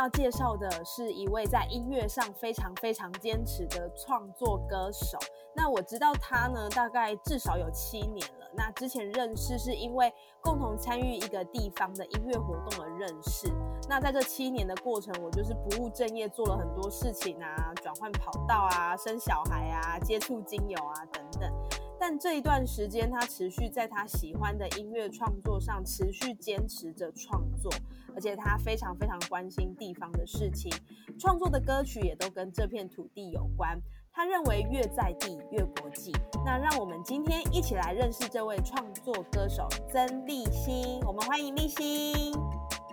要介绍的是一位在音乐上非常非常坚持的创作歌手。那我知道他呢，大概至少有七年了。那之前认识是因为共同参与一个地方的音乐活动而认识。那在这七年的过程，我就是不务正业，做了很多事情啊，转换跑道啊，生小孩啊，接触精油啊等等。但这一段时间，他持续在他喜欢的音乐创作上持续坚持着创作，而且他非常非常关心地方的事情，创作的歌曲也都跟这片土地有关。他认为越在地越国际。那让我们今天一起来认识这位创作歌手曾立新，我们欢迎立新。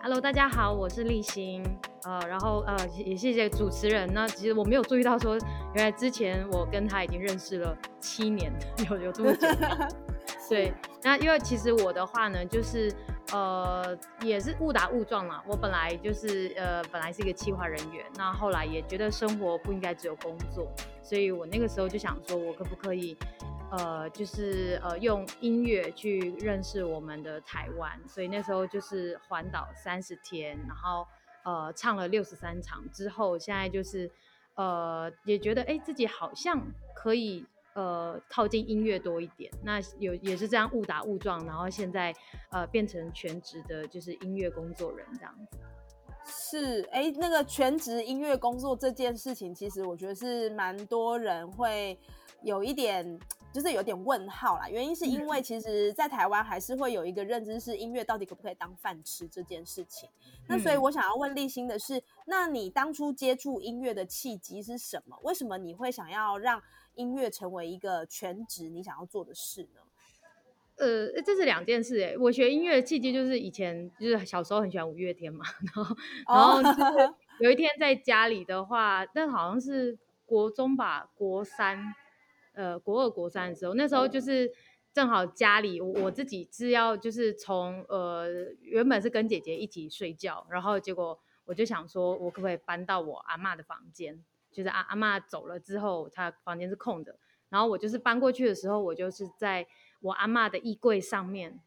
Hello，大家好，我是立新，呃，然后呃也谢谢主持人。那其实我没有注意到说，原来之前我跟他已经认识了七年，有有这么久。对，那因为其实我的话呢，就是呃也是误打误撞啦。我本来就是呃本来是一个企划人员，那后来也觉得生活不应该只有工作，所以我那个时候就想说，我可不可以呃就是呃用音乐去认识我们的台湾，所以那时候就是环岛三十天，然后呃唱了六十三场之后，现在就是呃也觉得哎自己好像可以。呃，靠近音乐多一点，那有也是这样误打误撞，然后现在呃变成全职的，就是音乐工作人这样子。是，哎，那个全职音乐工作这件事情，其实我觉得是蛮多人会有一点，就是有点问号啦。原因是因为其实，在台湾还是会有一个认知，是音乐到底可不可以当饭吃这件事情。那所以我想要问立新的是，那你当初接触音乐的契机是什么？为什么你会想要让音乐成为一个全职你想要做的事呢？呃，这是两件事哎。我学音乐的契机就是以前就是小时候很喜欢五月天嘛，然后然后有一天在家里的话，但好像是国中吧，国三，呃，国二国三的时候，那时候就是正好家里我我自己是要就是从呃原本是跟姐姐一起睡觉，然后结果我就想说，我可不可以搬到我阿妈的房间？就是阿阿妈走了之后，她房间是空的，然后我就是搬过去的时候，我就是在。我阿妈的衣柜上面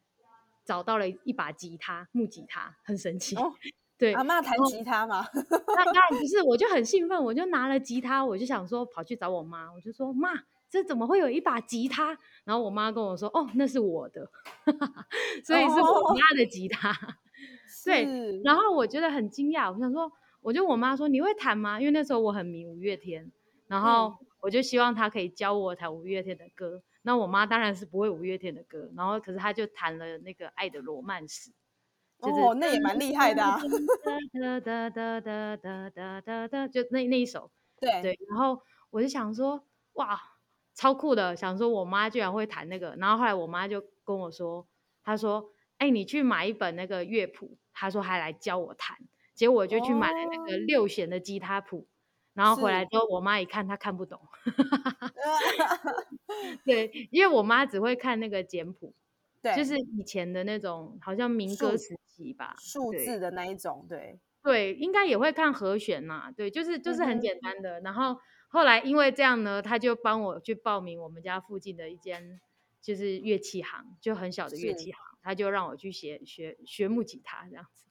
找到了一把吉他，木吉他，很神奇。哦、对，阿妈弹吉他嘛？那当然不是，我就很兴奋，我就拿了吉他，我就想说跑去找我妈，我就说妈，这怎么会有一把吉他？然后我妈跟我说，哦，那是我的，所以是我妈的吉他。哦、对，然后我觉得很惊讶，我想说，我就我妈说你会弹吗？因为那时候我很迷五月天，然后我就希望她可以教我弹五月天的歌。那我妈当然是不会五月天的歌，然后可是她就弹了那个《爱的罗曼史》，就是、哦，那也蛮厉害的啊！哒哒哒哒哒哒哒哒，就那那一首，对对。然后我就想说，哇，超酷的！想说我妈居然会弹那个，然后后来我妈就跟我说，她说：“哎、欸，你去买一本那个乐谱。”她说还来教我弹，结果我就去买了那个六弦的吉他谱。然后回来之后，我妈一看，她看不懂。对，因为我妈只会看那个简谱，对，就是以前的那种，好像民歌时期吧，数字的那一种，对，对，应该也会看和弦呐，对，就是就是很简单的。嗯、然后后来因为这样呢，他就帮我去报名我们家附近的一间就是乐器行，就很小的乐器行，他就让我去学学学木吉他这样子。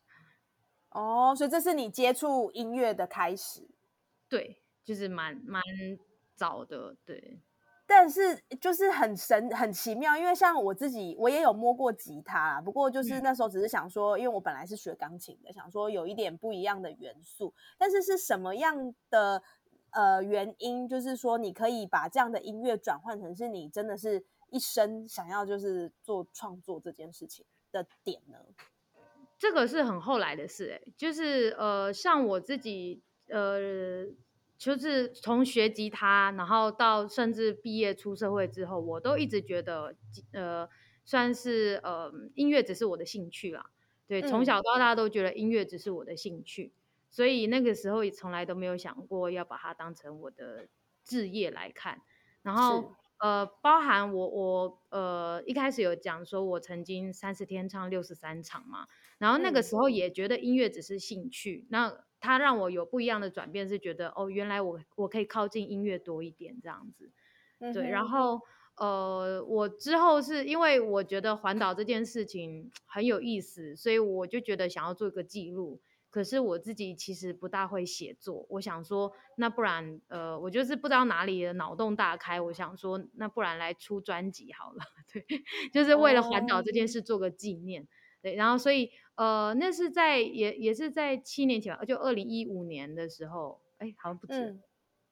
哦，所以这是你接触音乐的开始。对，就是蛮蛮早的，对。但是就是很神很奇妙，因为像我自己，我也有摸过吉他啦，不过就是那时候只是想说，因为我本来是学钢琴的，想说有一点不一样的元素。但是是什么样的呃原因，就是说你可以把这样的音乐转换成是你真的是一生想要就是做创作这件事情的点呢？这个是很后来的事、欸，哎，就是呃，像我自己呃，就是从学吉他，然后到甚至毕业出社会之后，我都一直觉得，呃，算是呃，音乐只是我的兴趣啦。对，从小到大都觉得音乐只是我的兴趣，所以那个时候也从来都没有想过要把它当成我的置业来看。然后呃，包含我我呃一开始有讲说我曾经三十天唱六十三场嘛，然后那个时候也觉得音乐只是兴趣，那。它让我有不一样的转变，是觉得哦，原来我我可以靠近音乐多一点这样子，对。然后呃，我之后是因为我觉得环岛这件事情很有意思，所以我就觉得想要做一个记录。可是我自己其实不大会写作，我想说，那不然呃，我就是不知道哪里的脑洞大开，我想说，那不然来出专辑好了，对，就是为了环岛这件事做个纪念。对，然后所以呃，那是在也也是在七年前吧，就二零一五年的时候，哎，好像不止，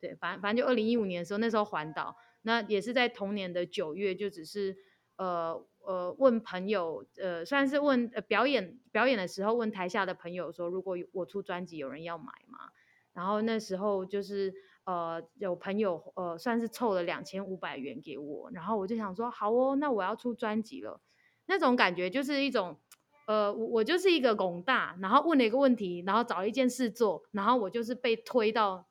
对，反正反正就二零一五年的时候，那时候环岛，那也是在同年的九月，就只是呃呃问朋友，呃算是问呃表演表演的时候问台下的朋友说，如果我出专辑，有人要买吗？然后那时候就是呃有朋友呃算是凑了两千五百元给我，然后我就想说，好哦，那我要出专辑了，那种感觉就是一种。呃，我我就是一个拱大，然后问了一个问题，然后找一件事做，然后我就是被推到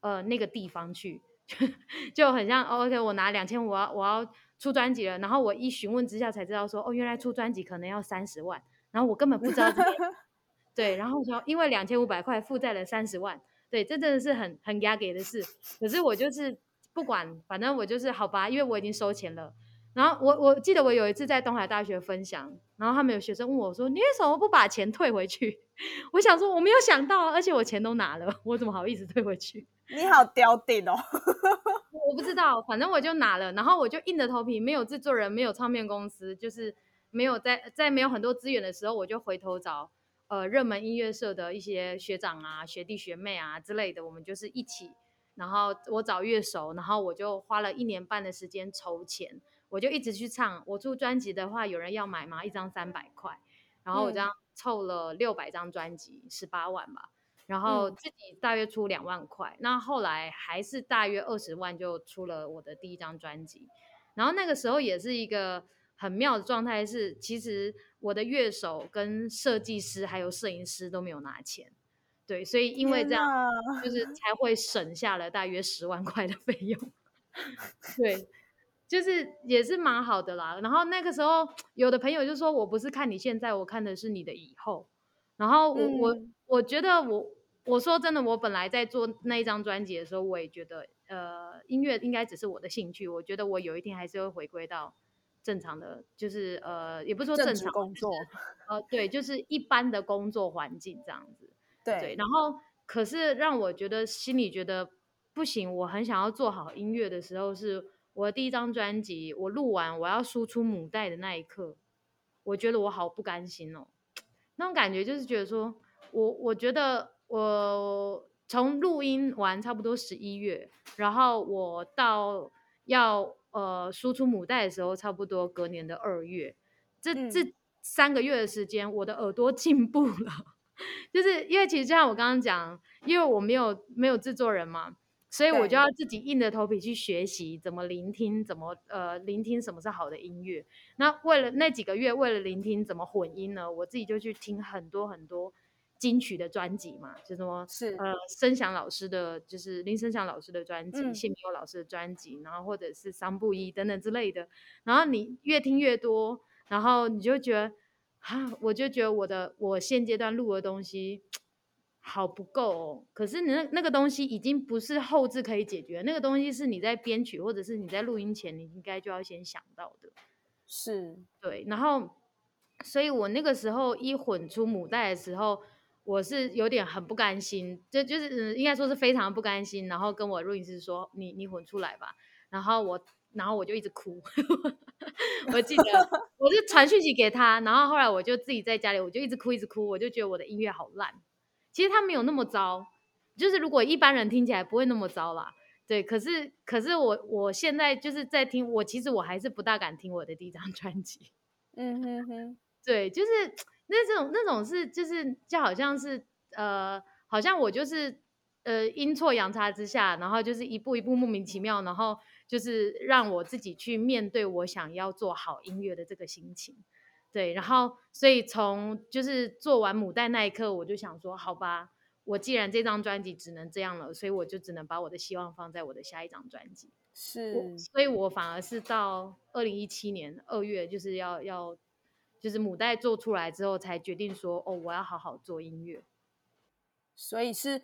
呃那个地方去，就很像 OK，我拿两千五，我要我要出专辑了，然后我一询问之下才知道说，哦，原来出专辑可能要三十万，然后我根本不知道，对，然后说因为两千五百块负债了三十万，对，这真的是很很压给的事，可是我就是不管，反正我就是好吧，因为我已经收钱了。然后我我记得我有一次在东海大学分享，然后他们有学生问我说：“你为什么不把钱退回去？” 我想说我没有想到，而且我钱都拿了，我怎么好意思退回去？你好刁顶哦！我不知道，反正我就拿了，然后我就硬着头皮，没有制作人，没有唱片公司，就是没有在在没有很多资源的时候，我就回头找呃热门音乐社的一些学长啊、学弟学妹啊之类的，我们就是一起，然后我找乐手，然后我就花了一年半的时间筹钱。我就一直去唱。我出专辑的话，有人要买吗？一张三百块，然后我这样凑了六百张专辑，十八万吧。然后自己大约出两万块，那后来还是大约二十万就出了我的第一张专辑。然后那个时候也是一个很妙的状态，是其实我的乐手、跟设计师还有摄影师都没有拿钱，对，所以因为这样就是才会省下了大约十万块的费用，对。就是也是蛮好的啦，然后那个时候有的朋友就说我不是看你现在，我看的是你的以后。然后我我我觉得我我说真的，我本来在做那一张专辑的时候，我也觉得呃音乐应该只是我的兴趣。我觉得我有一天还是会回归到正常的，就是呃也不是说正常工作，呃对，就是一般的工作环境这样子。对，然后可是让我觉得心里觉得不行，我很想要做好音乐的时候是。我第一张专辑，我录完我要输出母带的那一刻，我觉得我好不甘心哦。那种感觉就是觉得说，我我觉得我从录音完差不多十一月，然后我到要呃输出母带的时候，差不多隔年的二月，这这三个月的时间，我的耳朵进步了，就是因为其实就像我刚刚讲，因为我没有没有制作人嘛。所以我就要自己硬着头皮去学习怎么聆听，怎么呃聆听什么是好的音乐。那为了那几个月，为了聆听怎么混音呢？我自己就去听很多很多金曲的专辑嘛，就什么是呃声响老师的，就是林声响老师的专辑，谢明佑老师的专辑，然后或者是桑布衣等等之类的。然后你越听越多，然后你就觉得啊，我就觉得我的我现阶段录的东西。好不够哦，可是你那那个东西已经不是后置可以解决，那个东西是你在编曲或者是你在录音前，你应该就要先想到的。是，对。然后，所以我那个时候一混出母带的时候，我是有点很不甘心，就就是应该说是非常不甘心。然后跟我录音师说：“你你混出来吧。”然后我然后我就一直哭，我记得我就传讯息给他，然后后来我就自己在家里，我就一直哭一直哭，我就觉得我的音乐好烂。其实他没有那么糟，就是如果一般人听起来不会那么糟啦。对，可是可是我我现在就是在听，我其实我还是不大敢听我的第一张专辑。嗯哼哼，对，就是那这种那种是就是就好像是呃，好像我就是呃阴错阳差之下，然后就是一步一步莫名其妙，然后就是让我自己去面对我想要做好音乐的这个心情。对，然后所以从就是做完母带那一刻，我就想说，好吧，我既然这张专辑只能这样了，所以我就只能把我的希望放在我的下一张专辑。是，所以我反而是到二零一七年二月，就是要要就是母带做出来之后，才决定说，哦，我要好好做音乐。所以是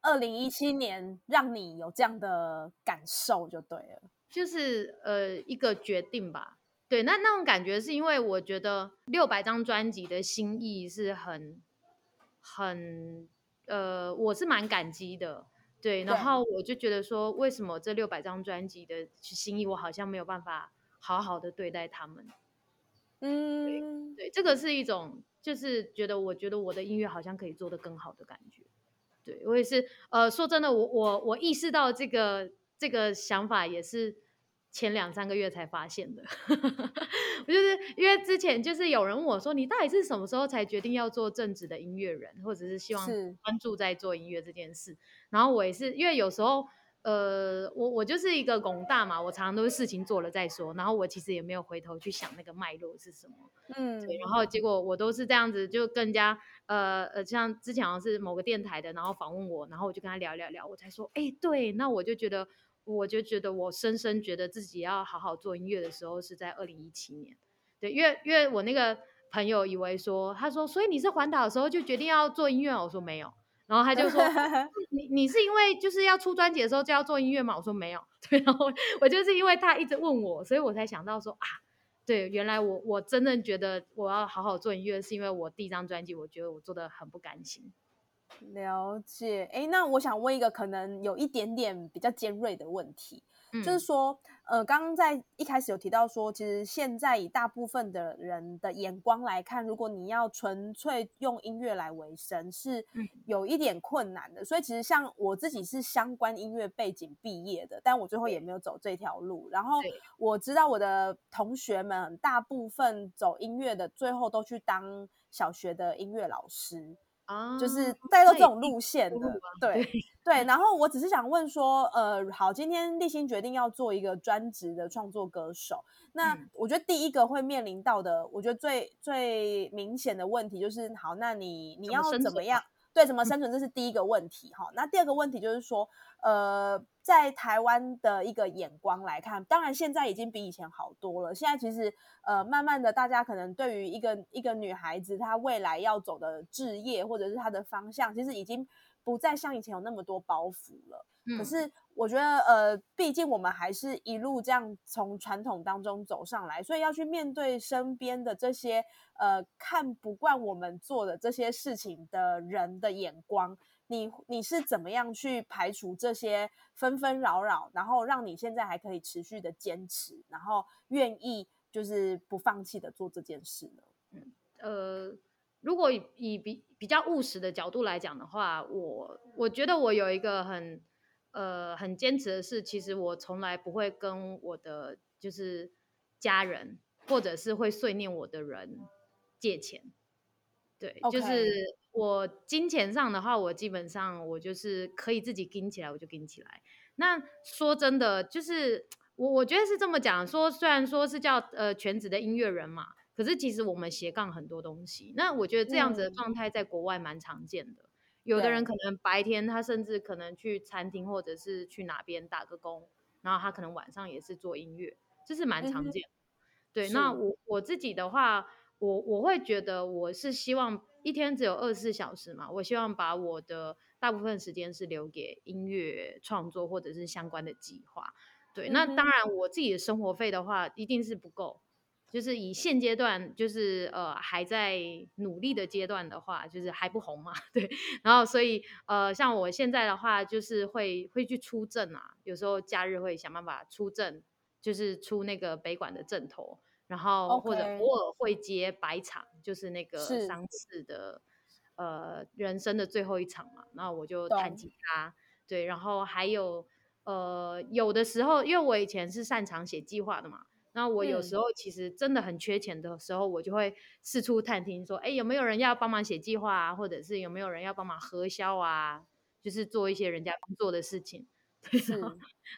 二零一七年让你有这样的感受就对了，就是呃一个决定吧。对，那那种感觉是因为我觉得六百张专辑的心意是很很呃，我是蛮感激的。对，然后我就觉得说，为什么这六百张专辑的心意，我好像没有办法好好的对待他们？嗯，对，这个是一种，就是觉得我觉得我的音乐好像可以做得更好的感觉。对我也是，呃，说真的，我我我意识到这个这个想法也是。前两三个月才发现的，我就是因为之前就是有人问我说，你到底是什么时候才决定要做正直的音乐人，或者是希望关注在做音乐这件事？然后我也是因为有时候，呃，我我就是一个拱大嘛，我常常都是事情做了再说，然后我其实也没有回头去想那个脉络是什么，嗯，对，然后结果我都是这样子，就更加呃呃，像之前好像是某个电台的，然后访问我，然后我就跟他聊聊聊，我才说，哎，对，那我就觉得。我就觉得，我深深觉得自己要好好做音乐的时候是在二零一七年，对，因为因为我那个朋友以为说，他说，所以你是环岛的时候就决定要做音乐？我说没有，然后他就说，你你是因为就是要出专辑的时候就要做音乐吗？我说没有，对，然后我就是因为他一直问我，所以我才想到说啊，对，原来我我真的觉得我要好好做音乐，是因为我第一张专辑，我觉得我做的很不甘心。了解，哎，那我想问一个可能有一点点比较尖锐的问题，就是说，呃，刚刚在一开始有提到说，其实现在以大部分的人的眼光来看，如果你要纯粹用音乐来为生，是有一点困难的。所以其实像我自己是相关音乐背景毕业的，但我最后也没有走这条路。然后我知道我的同学们大部分走音乐的，最后都去当小学的音乐老师。啊，就是带到这种路线的，对对。然后我只是想问说，呃，好，今天立新决定要做一个专职的创作歌手，那我觉得第一个会面临到的，我觉得最最明显的问题就是，好，那你你要怎么样？对，怎么生存？这是第一个问题哈。那第二个问题就是说，呃，在台湾的一个眼光来看，当然现在已经比以前好多了。现在其实，呃，慢慢的，大家可能对于一个一个女孩子她未来要走的置业或者是她的方向，其实已经。不再像以前有那么多包袱了。可是我觉得，呃，毕竟我们还是一路这样从传统当中走上来，所以要去面对身边的这些呃看不惯我们做的这些事情的人的眼光，你你是怎么样去排除这些纷纷扰扰，然后让你现在还可以持续的坚持，然后愿意就是不放弃的做这件事呢？嗯，呃。如果以比比较务实的角度来讲的话，我我觉得我有一个很呃很坚持的是，其实我从来不会跟我的就是家人或者是会碎念我的人借钱。对，就是我金钱上的话，我基本上我就是可以自己跟起来，我就跟起来。那说真的，就是我我觉得是这么讲，说虽然说是叫呃全职的音乐人嘛。可是其实我们斜杠很多东西，那我觉得这样子的状态在国外蛮常见的。有的人可能白天他甚至可能去餐厅或者是去哪边打个工，然后他可能晚上也是做音乐，这是蛮常见的。对，那我我自己的话，我我会觉得我是希望一天只有二十四小时嘛，我希望把我的大部分时间是留给音乐创作或者是相关的计划。对，那当然我自己的生活费的话一定是不够。就是以现阶段，就是呃还在努力的阶段的话，就是还不红嘛，对。然后所以呃像我现在的话，就是会会去出证啊，有时候假日会想办法出证，就是出那个北管的阵头，然后或者偶尔会接白场，就是那个商次的呃人生的最后一场嘛，然后我就弹吉他，对。然后还有呃有的时候，因为我以前是擅长写计划的嘛。那我有时候其实真的很缺钱的时候，我就会四处探听，说，哎，有没有人要帮忙写计划啊，或者是有没有人要帮忙核销啊？就是做一些人家不做的事情。是，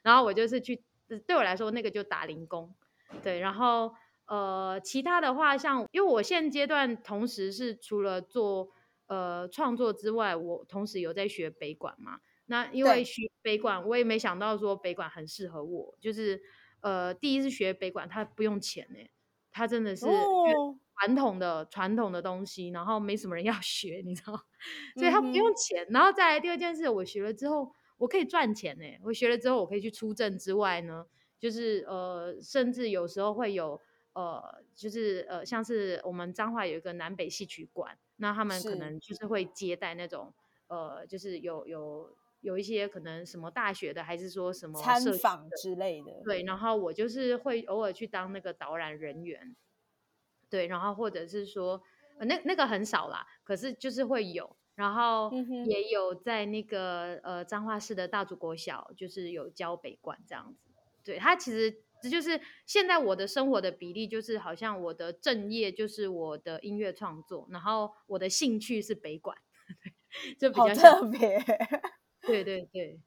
然后我就是去，对我来说那个就打零工。对，然后呃，其他的话，像因为我现阶段同时是除了做呃创作之外，我同时有在学北管嘛。那因为学北管，我也没想到说北管很适合我。就是呃，第一次学北管，它不用钱呢，它真的是传统的传统的东西，然后没什么人要 学，你知道，所以它不用钱。然后再来第二件事，我学了之后，我可以赚钱呢。我学了之后，我可以去出证之外呢。就是呃，甚至有时候会有呃，就是呃，像是我们彰化有一个南北戏曲馆，那他们可能就是会接待那种呃，就是有有有一些可能什么大学的，还是说什么参访之类的。对，然后我就是会偶尔去当那个导览人员，对，然后或者是说那那个很少啦，可是就是会有，然后也有在那个呃彰化市的大竹国小，就是有教北管这样子。对他其实这就是现在我的生活的比例，就是好像我的正业就是我的音乐创作，然后我的兴趣是北管，就比较特别。对对对，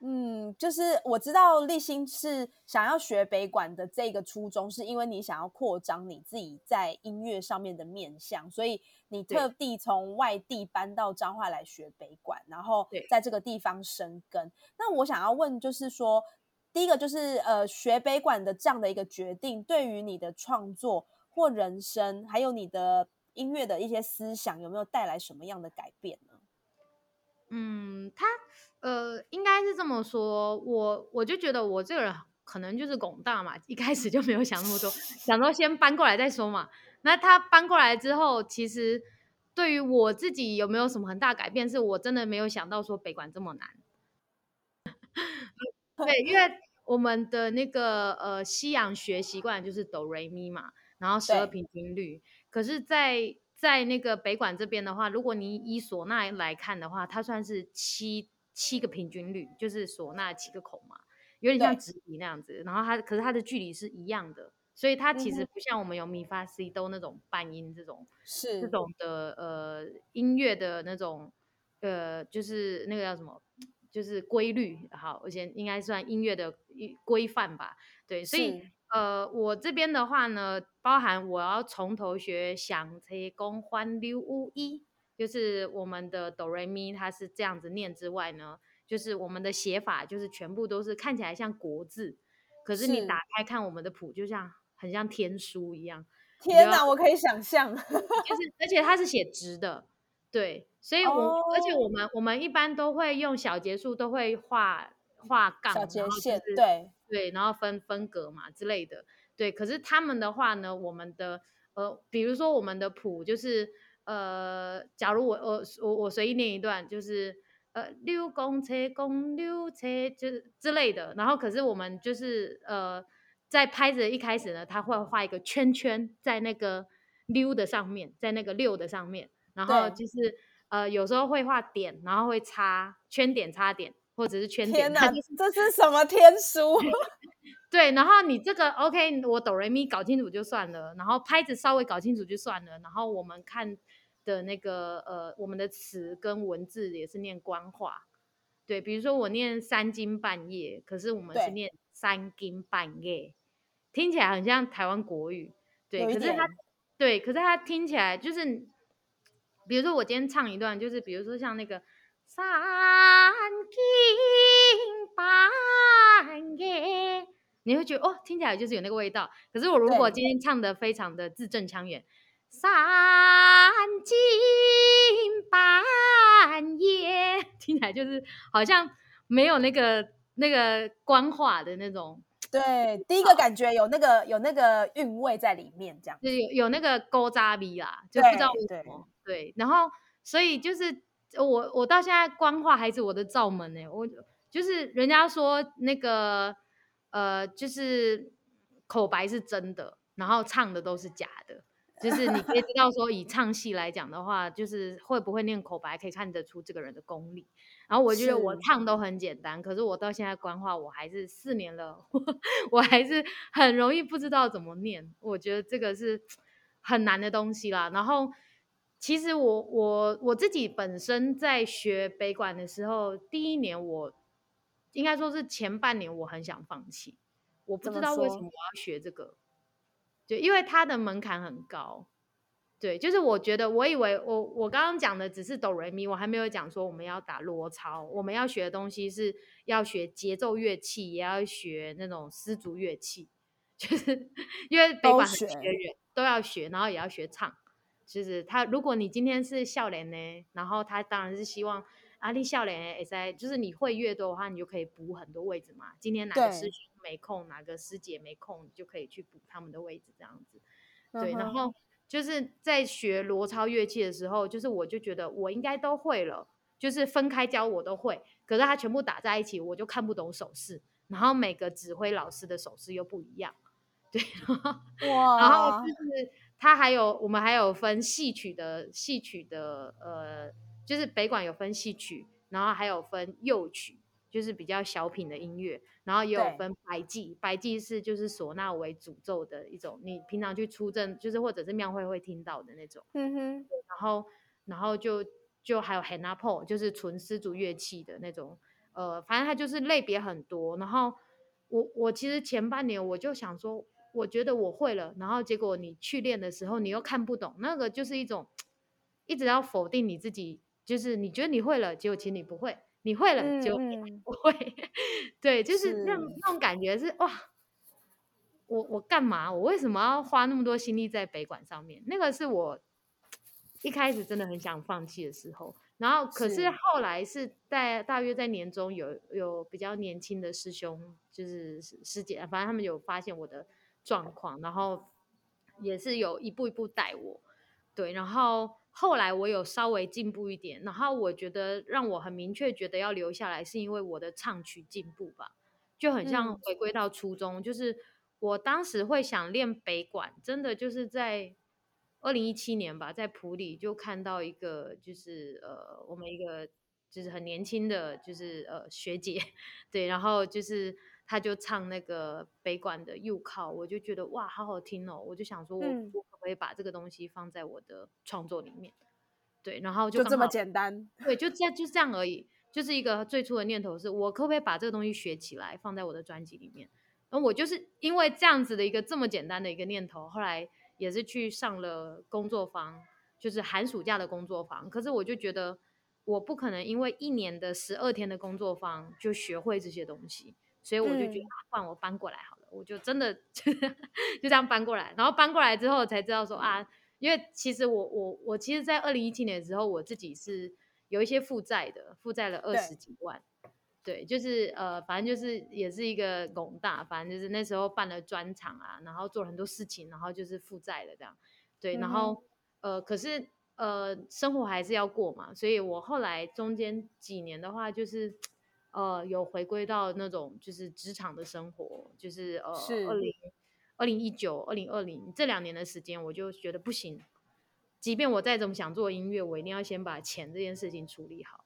嗯，就是我知道立新是想要学北管的这个初衷，是因为你想要扩张你自己在音乐上面的面向，所以你特地从外地搬到彰化来学北管，然后在这个地方生根。那我想要问，就是说。第一个就是呃，学北管的这样的一个决定，对于你的创作或人生，还有你的音乐的一些思想，有没有带来什么样的改变呢？嗯，他呃，应该是这么说，我我就觉得我这个人可能就是拱大嘛，一开始就没有想那么多，想说先搬过来再说嘛。那他搬过来之后，其实对于我自己有没有什么很大改变，是我真的没有想到说北管这么难。对，因为我们的那个呃西洋学习惯就是哆瑞咪嘛，然后十二平均律。可是，在在那个北管这边的话，如果你以唢呐来看的话，它算是七七个平均律，就是唢呐七个孔嘛，有点像直笛那样子。然后它可是它的距离是一样的，所以它其实不像我们有咪发 C 都那种半音这种是这种的呃音乐的那种呃就是那个叫什么？就是规律好，而且应该算音乐的规范吧。对，所以呃，我这边的话呢，包含我要从头学响车公欢六五一，就是我们的哆瑞咪，它是这样子念之外呢，就是我们的写法就是全部都是看起来像国字，可是你打开看我们的谱，就像很像天书一样。天哪，我可以想象，就是而且它是写直的。对，所以，我而且我们我们一般都会用小节数，都会画画杠，小节线，对对，然后分分格嘛之类的。对，可是他们的话呢，我们的呃，比如说我们的谱就是呃，假如我我我我随意念一段，就是呃六公车公六车就是之类的，然后可是我们就是呃，在拍子一开始呢，他会画一个圈圈在那个溜的上面，在那个六的上面。然后就是呃，有时候会画点，然后会插圈点、插点，或者是圈点。天哪，这是什么天书？对，然后你这个 OK，我哆瑞咪搞清楚就算了，然后拍子稍微搞清楚就算了，然后我们看的那个呃，我们的词跟文字也是念官话。对，比如说我念三更半夜，可是我们是念三更半夜，听起来很像台湾国语。对，可是它对，可是它听起来就是。比如说我今天唱一段，就是比如说像那个三更半夜，你会觉得哦，听起来就是有那个味道。可是我如果今天唱的非常的字正腔圆，三更半夜，听起来就是好像没有那个那个官话的那种。对，第一个感觉有那个有那个韵味在里面，这样就有有那个勾扎味啦，就不知道为什么。对，然后所以就是我我到现在官话还是我的罩门呢，我就是人家说那个呃，就是口白是真的，然后唱的都是假的，就是你可以知道说以唱戏来讲的话，就是会不会念口白可以看得出这个人的功力。然后我觉得我唱都很简单，可是我到现在官话我还是四年了，我还是很容易不知道怎么念，我觉得这个是很难的东西啦。然后。其实我我我自己本身在学北管的时候，第一年我应该说是前半年我很想放弃，我不知道为什么我要学这个，就因为它的门槛很高。对，就是我觉得，我以为我我刚刚讲的只是哆瑞咪，我还没有讲说我们要打锣操，我们要学的东西是要学节奏乐器，也要学那种丝竹乐器，就是因为北管很缺人，都要学，然后也要学唱。就是他，如果你今天是笑脸呢，然后他当然是希望阿丽笑脸也在，就是你会越多的话，你就可以补很多位置嘛。今天哪个师兄没空，哪个师姐没空，你就可以去补他们的位置，这样子。对，然后。就是在学罗超乐器的时候，就是我就觉得我应该都会了，就是分开教我都会，可是他全部打在一起，我就看不懂手势，然后每个指挥老师的手势又不一样，对，哇，然后就是他还有我们还有分戏曲的戏曲的，呃，就是北管有分戏曲，然后还有分幼曲。就是比较小品的音乐，然后也有分白记，白记是就是唢呐为主奏的一种，你平常去出阵就是或者是庙会会听到的那种。嗯哼。然后，然后就就还有 a p o 就是纯丝竹乐器的那种，呃，反正它就是类别很多。然后我我其实前半年我就想说，我觉得我会了，然后结果你去练的时候你又看不懂，那个就是一种一直要否定你自己，就是你觉得你会了，结果其实你不会。你会了就不会，对，就是那那种感觉是哇，我我干嘛？我为什么要花那么多心力在北管上面？那个是我一开始真的很想放弃的时候。然后可是后来是在大约在年中有有比较年轻的师兄，就是师姐，反正他们有发现我的状况，然后也是有一步一步带我，对，然后。后来我有稍微进步一点，然后我觉得让我很明确觉得要留下来，是因为我的唱曲进步吧，就很像回归到初中，就是我当时会想练北管，真的就是在二零一七年吧，在普里就看到一个，就是呃，我们一个就是很年轻的就是呃学姐，对，然后就是。他就唱那个北管的右靠，我就觉得哇，好好听哦！我就想说，我我可不可以把这个东西放在我的创作里面？对，然后就这么简单，对，就这就这样而已，就是一个最初的念头，是我可不可以把这个东西学起来，放在我的专辑里面？然后我就是因为这样子的一个这么简单的一个念头，后来也是去上了工作坊，就是寒暑假的工作坊。可是我就觉得，我不可能因为一年的十二天的工作坊就学会这些东西。所以我就觉得，换我搬过来好了，我就真的 就这样搬过来。然后搬过来之后才知道说啊，因为其实我我我其实，在二零一七年的时候，我自己是有一些负债的，负债了二十几万。对，就是呃，反正就是也是一个拱大，反正就是那时候办了专场啊，然后做了很多事情，然后就是负债了这样。对，然后呃，可是呃，生活还是要过嘛，所以我后来中间几年的话就是。呃，有回归到那种就是职场的生活，就是呃，二零二零一九、二零二零这两年的时间，我就觉得不行。即便我再怎么想做音乐，我一定要先把钱这件事情处理好。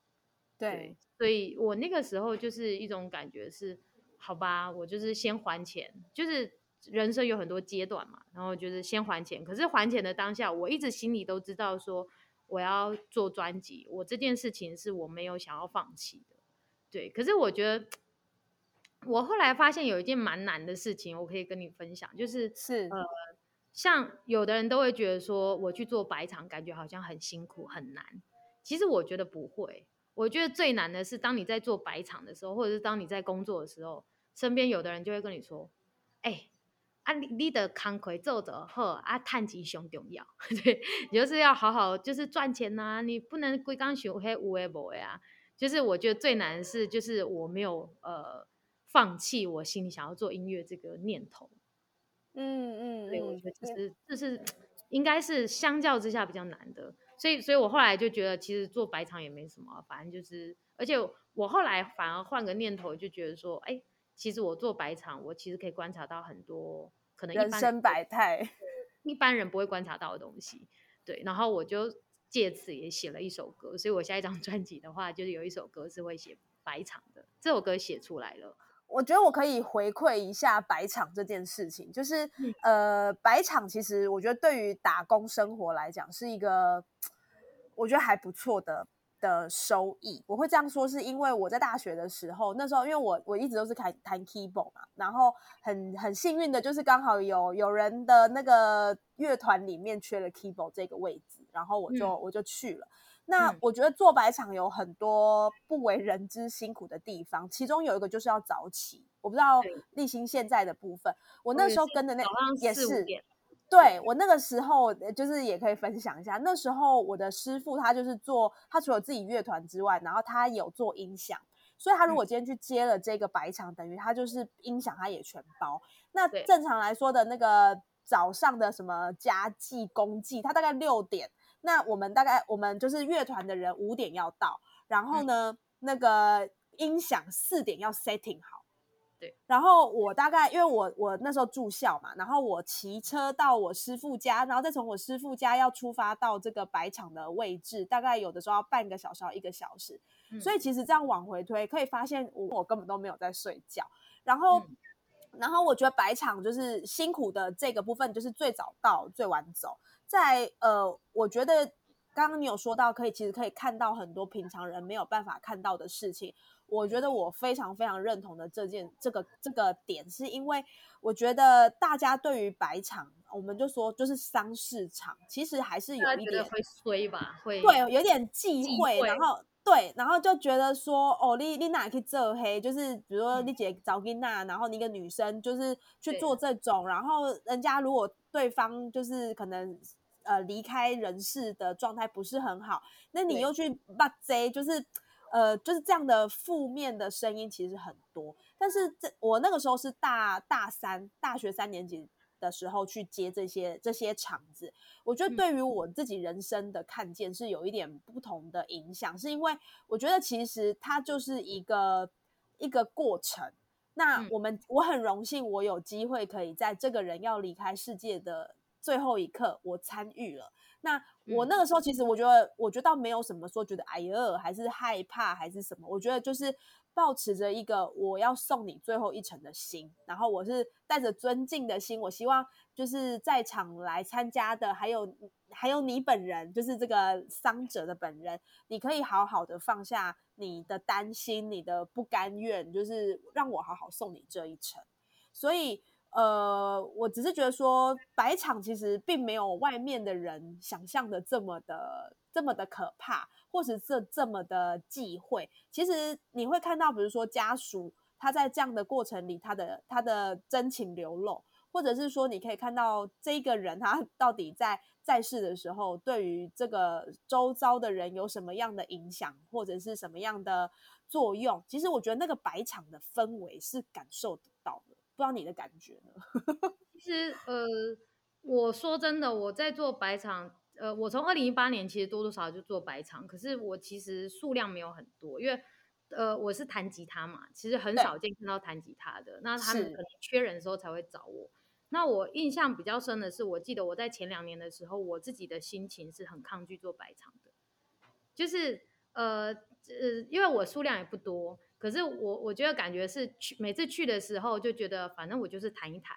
对，所以我那个时候就是一种感觉是，好吧，我就是先还钱，就是人生有很多阶段嘛，然后就是先还钱。可是还钱的当下，我一直心里都知道说，我要做专辑，我这件事情是我没有想要放弃的。对，可是我觉得，我后来发现有一件蛮难的事情，我可以跟你分享，就是是呃，像有的人都会觉得说，我去做白场，感觉好像很辛苦很难。其实我觉得不会，我觉得最难的是当你在做白场的时候，或者是当你在工作的时候，身边有的人就会跟你说，哎，啊，你你的康亏做得好，啊，探钱上重要，对，你就是要好好就是赚钱呐，你不能归刚学黑无为无为啊。就是我觉得最难是，就是我没有呃放弃我心里想要做音乐这个念头。嗯嗯，所以，我觉得其实这是应该是相较之下比较难的。所以，所以我后来就觉得，其实做白场也没什么，反正就是，而且我后来反而换个念头，就觉得说，哎，其实我做白场，我其实可以观察到很多可能人生百态，一般人不会观察到的东西。对，然后我就。借此也写了一首歌，所以我下一张 专辑的话，就是有一首歌是会写白场的。这首歌写出来了，我觉得我可以回馈一下白场这件事情，就是呃，白场其实我觉得对于打工生活来讲是一个我觉得还不错的的收益。我会这样说，是因为我在大学的时候，那时候因为我我一直都是弹弹 keyboard 嘛，然后很很幸运的就是刚好有有人的那个乐团里面缺了 keyboard 这个位置，然后我就、我就去了。那嗯我觉得做白场有很多不为人知辛苦的地方，其中有一个就是要早起。我不知道立新现在的部分，我我那时候跟的那也是对我那个时候，呃就是也可以分享一下。那时候我的师傅他就是做，他除了自己乐团之外，然后他有做音响，所以他如嗯果今天去接了这个白场，等于他就是音响他也全包。那正常来说的那个早上的什么家祭、公祭，他大概六点，那我们大概我们就是乐团的人五点要到，然后嗯呢，那个音响四点要 setting 好。对，然后我大概因为我我那时候住校嘛，然后我骑车到我师傅家，然后再从我师傅家要出发到这个白场的位置，大概有的时候要半个小时到一个小时，所以其实这样往回推，可以发现我我根本都没有在睡觉。然后，嗯然后我觉得白场就是辛苦的这个部分，就是最早到最晚走。在呃，我觉得刚刚你有说到，可以其实可以看到很多平常人没有办法看到的事情。我觉得我非常非常认同的这件这个这个点，是因为我觉得大家对于白场，我们就说就是丧事场，其实还是有一点会衰吧？会对，有点忌忌讳，然后对，然后就觉得说，哦，丽丽娜可以这黑？就是比如说嗯你姐找丽娜，然后你一个女生就是去做这种，然后人家如果对方就是可能呃离开人世的状态不是很好，那你又去骂贼，就是呃就是这样的负面的声音其实很多。但是这我那个时候是大大三，大学三年级的时候去接这些这些场子，我觉得嗯对于我自己人生的看见是有一点不同的影响，是因为我觉得其实它就是一个一个过程。那嗯。我们我很荣幸，我有机会可以在这个人要离开世界的最后一刻，我参与了。那我嗯。那个时候其实我觉得，我觉得倒没有什么说觉得哎呀，还是害怕还是什么，我觉得就是保持着一个我要送你最后一程的心，然后我是带着尊敬的心，我希望就是在场来参加的，还有还有你本人，就是这个伤者的本人，你可以好好的放下你的担心，你的不甘愿，就是让我好好送你这一程。所以，呃，我只是觉得说，白场其实并没有外面的人想象的这么的这么的可怕，或是这这么的忌讳。其实你会看到，比如说家属他在这样的过程里，他的他的真情流露，或者是说你可以看到这个人他 到底在在世的时候，对于这个周遭的人有什么样的影响，或者是什么样的作用。其实我觉得那个白场的氛围是感受得到的，不知道你的感觉呢？其实呃，我说真的，我在做白场，呃，我从二零一八年其实多多少少就做白场，可是我其实数量没有很多，因为呃我是弹吉他嘛，其实很少见看到弹吉他的，那他们可能缺人的时候才会找我。那我印象比较深的是，我记得我在前两年的时候，我自己的心情是很抗拒做白场的，就是呃呃，因为我数量也不多，可是我我觉得感觉是去每次去的时候就觉得，反正我就是谈一谈，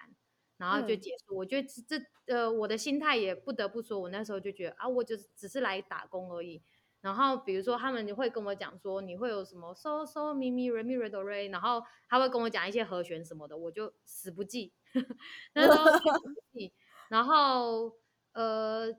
然后就嗯结束。我觉得这这呃，我的心态也不得不说，我那时候就觉得啊，我就是只是来打工而已。然后比如说他们会跟我讲说你会有什么 so so mi mi re mi re do re，然后他会跟我讲一些和弦什么的，我就死不记，那时候就死不 记。然后呃，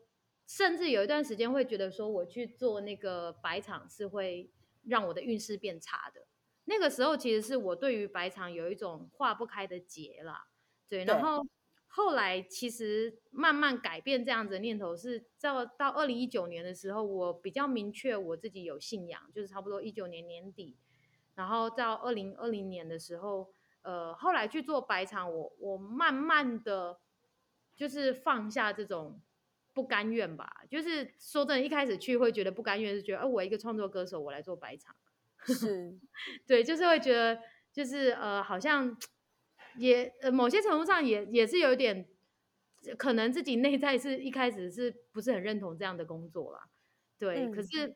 甚至有一段时间会觉得说我去做那个白场是会让我的运势变差的。那个时候其实是我对于白场有一种化不开的结啦，对，然后后来其实慢慢改变这样子的念头，是到到二零一九年的时候，我比较明确我自己有信仰，就是差不多一九年年底，然后到二零二零年的时候，呃，后来去做白场，我我慢慢的就是放下这种不甘愿吧，就是说真的，一开始去会觉得不甘愿，是觉得，哦、我一个创作歌手，我来做白场。是，对，就是会觉得，就是呃，好像也呃，某些程度上也也是有一点，可能自己内在是一开始是不是很认同这样的工作啦？对，可嗯是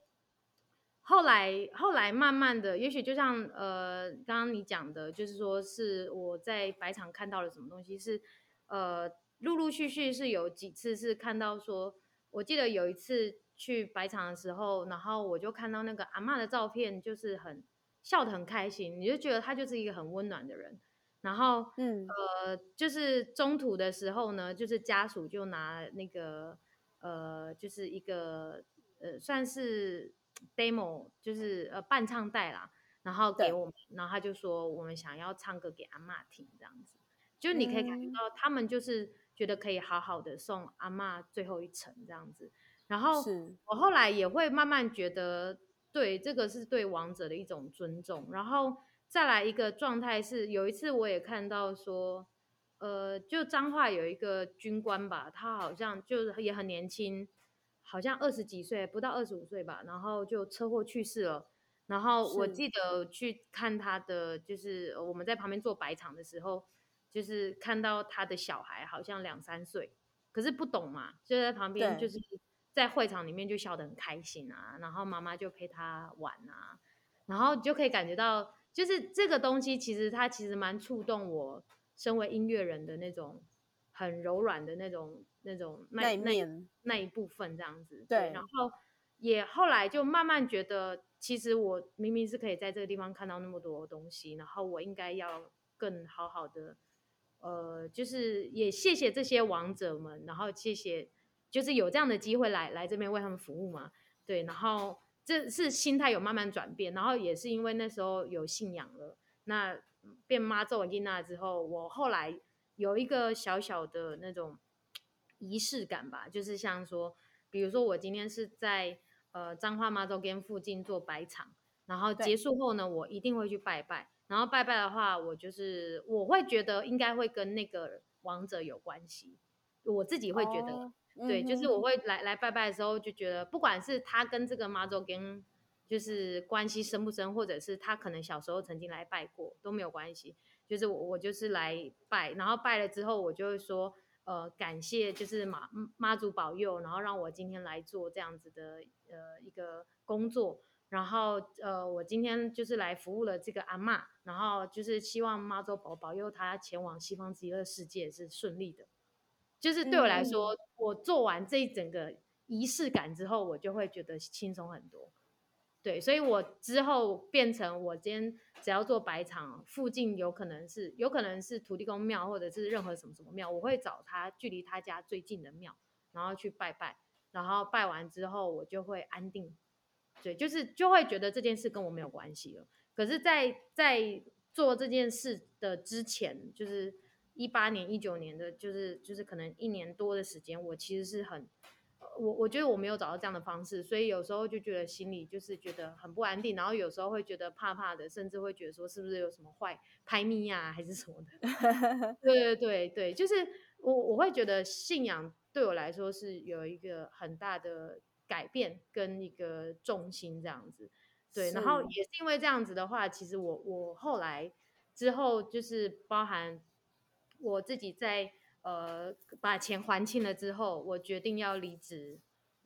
后来后来慢慢的，也许就像呃刚刚你讲的，就是说是我在白场看到了什么东西，是呃陆陆续续是有几次是看到说，我记得有一次去白场的时候，然后我就看到那个阿嬷的照片，就是很笑得很开心，你就觉得她就是一个很温暖的人。然后，嗯，呃，就是中途的时候呢，就是家属就拿那个，呃，就是一个，呃，算是 demo，就是呃伴唱带啦，然后给我们，然后他就说我们想要唱歌给阿嬷听，这样子，就你可以感觉嗯到他们就是觉得可以好好的送阿嬷最后一程这样子。然后我后来也会慢慢觉得，对这个是对王者的一种尊重。然后再来一个状态是，有一次我也看到说，呃，就彰化有一个军官吧，他好像就是也很年轻，好像二十几岁，不到二十五岁吧，然后就车祸去世了。然后我是记得去看他的，就是呃我们在旁边做白场的时候，就是看到他的小孩好像两三岁，可是不懂嘛，就在旁边就是在会场里面就笑得很开心啊，然后妈妈就陪他玩啊，然后你就可以感觉到，就是这个东西其实它其实蛮触动我身为音乐人的那种很柔软的那种那种那一那，那一部分这样子。对然后也后来就慢慢觉得，其实我明明是可以在这个地方看到那么多东西，然后我应该要更好好的，呃，就是也谢谢这些王者们，然后谢谢就是有这样的机会来来这边为他们服务嘛，对，然后这是心态有慢慢转变，然后也是因为那时候有信仰了，那变妈咒伊娜之后，我后来有一个小小的那种仪式感吧，就是像说，比如说我今天是在呃彰化妈祖跟附近做白场，然后结束后呢，我一定会去拜拜。然后拜拜的话，我就是我会觉得应该会跟那个王者有关系，我自己会觉得，哦对，嗯就是我。会来来拜拜的时候，就觉得不管是他跟这个妈祖跟就是关系深不深，或者是他可能小时候曾经来拜过都没有关系，就是我我就是来拜，然后拜了之后，我就会说，呃，感谢就是妈妈祖保佑，然后让我今天来做这样子的呃一个工作，然后呃我今天就是来服务了这个阿嬷，然后就是希望妈祖保保佑她前往西方极乐世界是顺利的。就是对我来嗯说，我做完这一整个仪式感之后，我就会觉得轻松很多。对，所以我之后变成我今天只要做白场，附近有可能是有可能是土地公庙或者是任何什么什么庙，我会找他距离他家最近的庙，然后去拜拜，然后拜完之后我就会安定，对，就是就会觉得这件事跟我没有关系了。可是在，在做这件事的之前，就是一八年、一九年的，就是就是可能一年多的时间，我其实是很，呃我我觉得我没有找到这样的方式，所以有时候就觉得心里就是觉得很不安定，然后有时候会觉得怕怕的，甚至会觉得说是不是有什么坏拍咪呀、还是什么的。对对对对，就是我我会觉得信仰对我来说是有一个很大的改变跟一个重心这样子。对，然后也是因为这样子的话，其实我我后来之后就是包含我自己在呃把钱还清了之后，我决定要离职，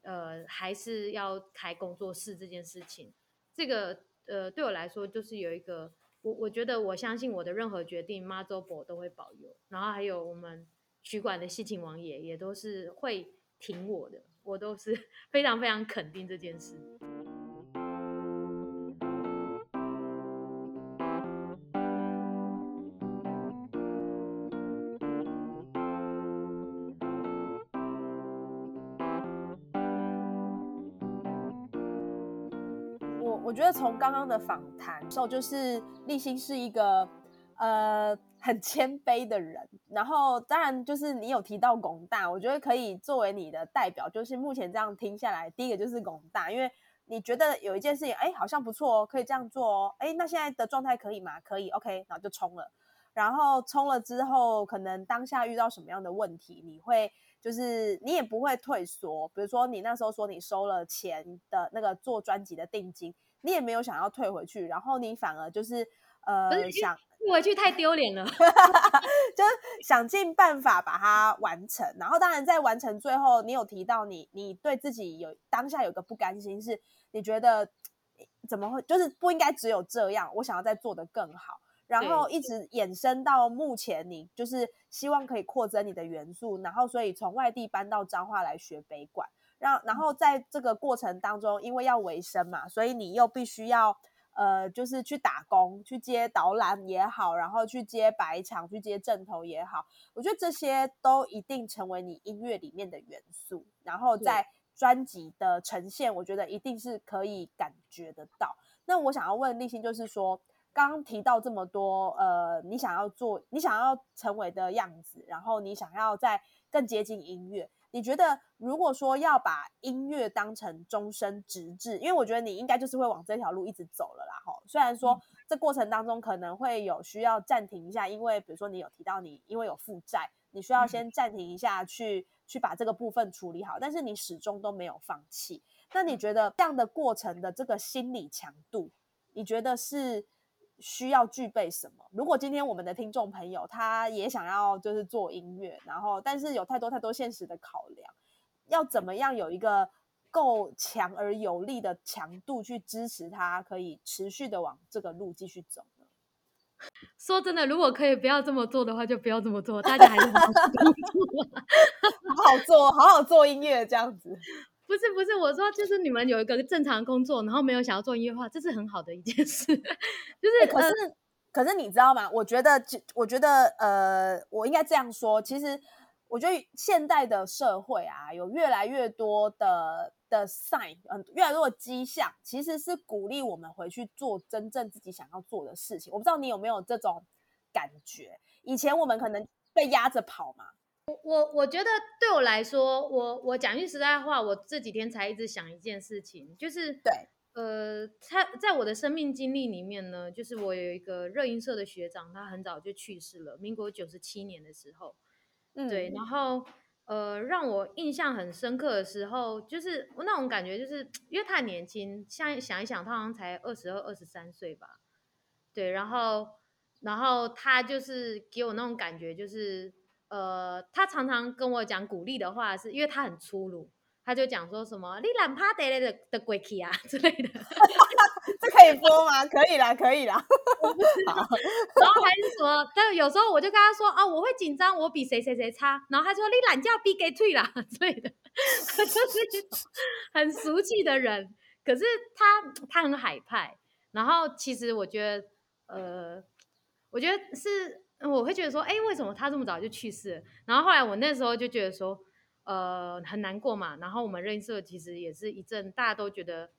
呃，还是要开工作室这件事情，这个呃对我来说就是有一个我我觉得我相信我的任何决定，妈周伯都会保佑，然后还有我们曲馆的西秦王爷也都是会挺我的，我都是 非常非常肯定这件事。觉得从刚刚的访谈之后，就是立新是一个呃很谦卑的人，然后当然就是你有提到龚大，我觉得可以作为你的代表，就是目前这样听下来，第一个就是龚大，因为你觉得有一件事情，哎，好像不错哦，可以这样做哦，哎，那现在的状态可以吗？可以，OK，然后就冲了。然后冲了之后，可能当下遇到什么样的问题，你会就是你也不会退缩。比如说你那时候说你收了钱的那个做专辑的定金，你也没有想要退回去，然后你反而就是呃想回去太丢脸了。就是想尽办法把它完成。然后当然在完成最后，你有提到你你对自己有当下有个不甘心，是你觉得怎么会就是不应该只有这样，我想要再做得更好。然后一直衍生到目前，你就是希望可以扩增你的元素，然后所以从外地搬到彰化来学北管，让然后在这个过程当中，因为要维生嘛，所以你又必须要呃，就是去打工，去接导览也好，然后去接白场，去接正头也好，我觉得这些都一定成为你音乐里面的元素，然后在专辑的呈现，我觉得一定是可以感觉得到。那我想要问立新，就是说。刚刚提到这么多，呃，你想要做，你想要成为的样子，然后你想要再更接近音乐。你觉得，如果说要把音乐当成终身直至，因为我觉得你应该就是会往这条路一直走了啦，哈。虽然说这过程当中可能会有需要暂停一下，因为比如说你有提到你因为有负债，你需要先暂停一下去去把这个部分处理好，但是你始终都没有放弃。那你觉得这样的过程的这个心理强度，你觉得是？需要具备什么？如果今天我们的听众朋友他也想要就是做音乐，然后但是有太多太多现实的考量，要怎么样有一个够强而有力的强度去支持他，可以持续的往这个路继续走呢？说真的，如果可以不要这么做的话，就不要这么做。大家还是好好做，好好做音乐这样子。不是不是，我说就是你们有一个正常工作，然后没有想要做音乐化，这是很好的一件事。就是可是可是你知道吗？我觉得，我觉得呃，我应该这样说。其实我觉得现代的社会啊，有越来越多的的 sign，嗯，越来越多的迹象，其实是鼓励我们回去做真正自己想要做的事情。我不知道你有没有这种感觉？以前我们可能被压着跑嘛。我我觉得对我来说，我我讲句实在话，我这几天才一直想一件事情，就是对，呃，他在我的生命经历里面呢，就是我有一个热音社的学长，他很早就去世了，民国九十七年的时候，嗯，对，然后呃，让我印象很深刻的时候，就是我那种感觉，就是因为他很年轻，像想一想，他好像才二十二、二十三岁吧，对，然后然后他就是给我那种感觉，就是。呃，他常常跟我讲鼓励的话，是因为他很粗鲁，他就讲说什么“你懒趴得嘞的的鬼气啊”之类的，这可以播吗？可以啦，可以啦。然后还是说，但有时候我就跟他说啊，我会紧张，我比谁谁谁差。然后他说你懒觉比给退啦之类的，就是 很俗气的人。可是他他很海派。然后其实我觉得，呃，我觉得是。我会觉得说，哎，为什么他这么早就去世？然后后来我那时候就觉得说，呃，很难过嘛。然后我们认识其实也是一阵，大家都觉得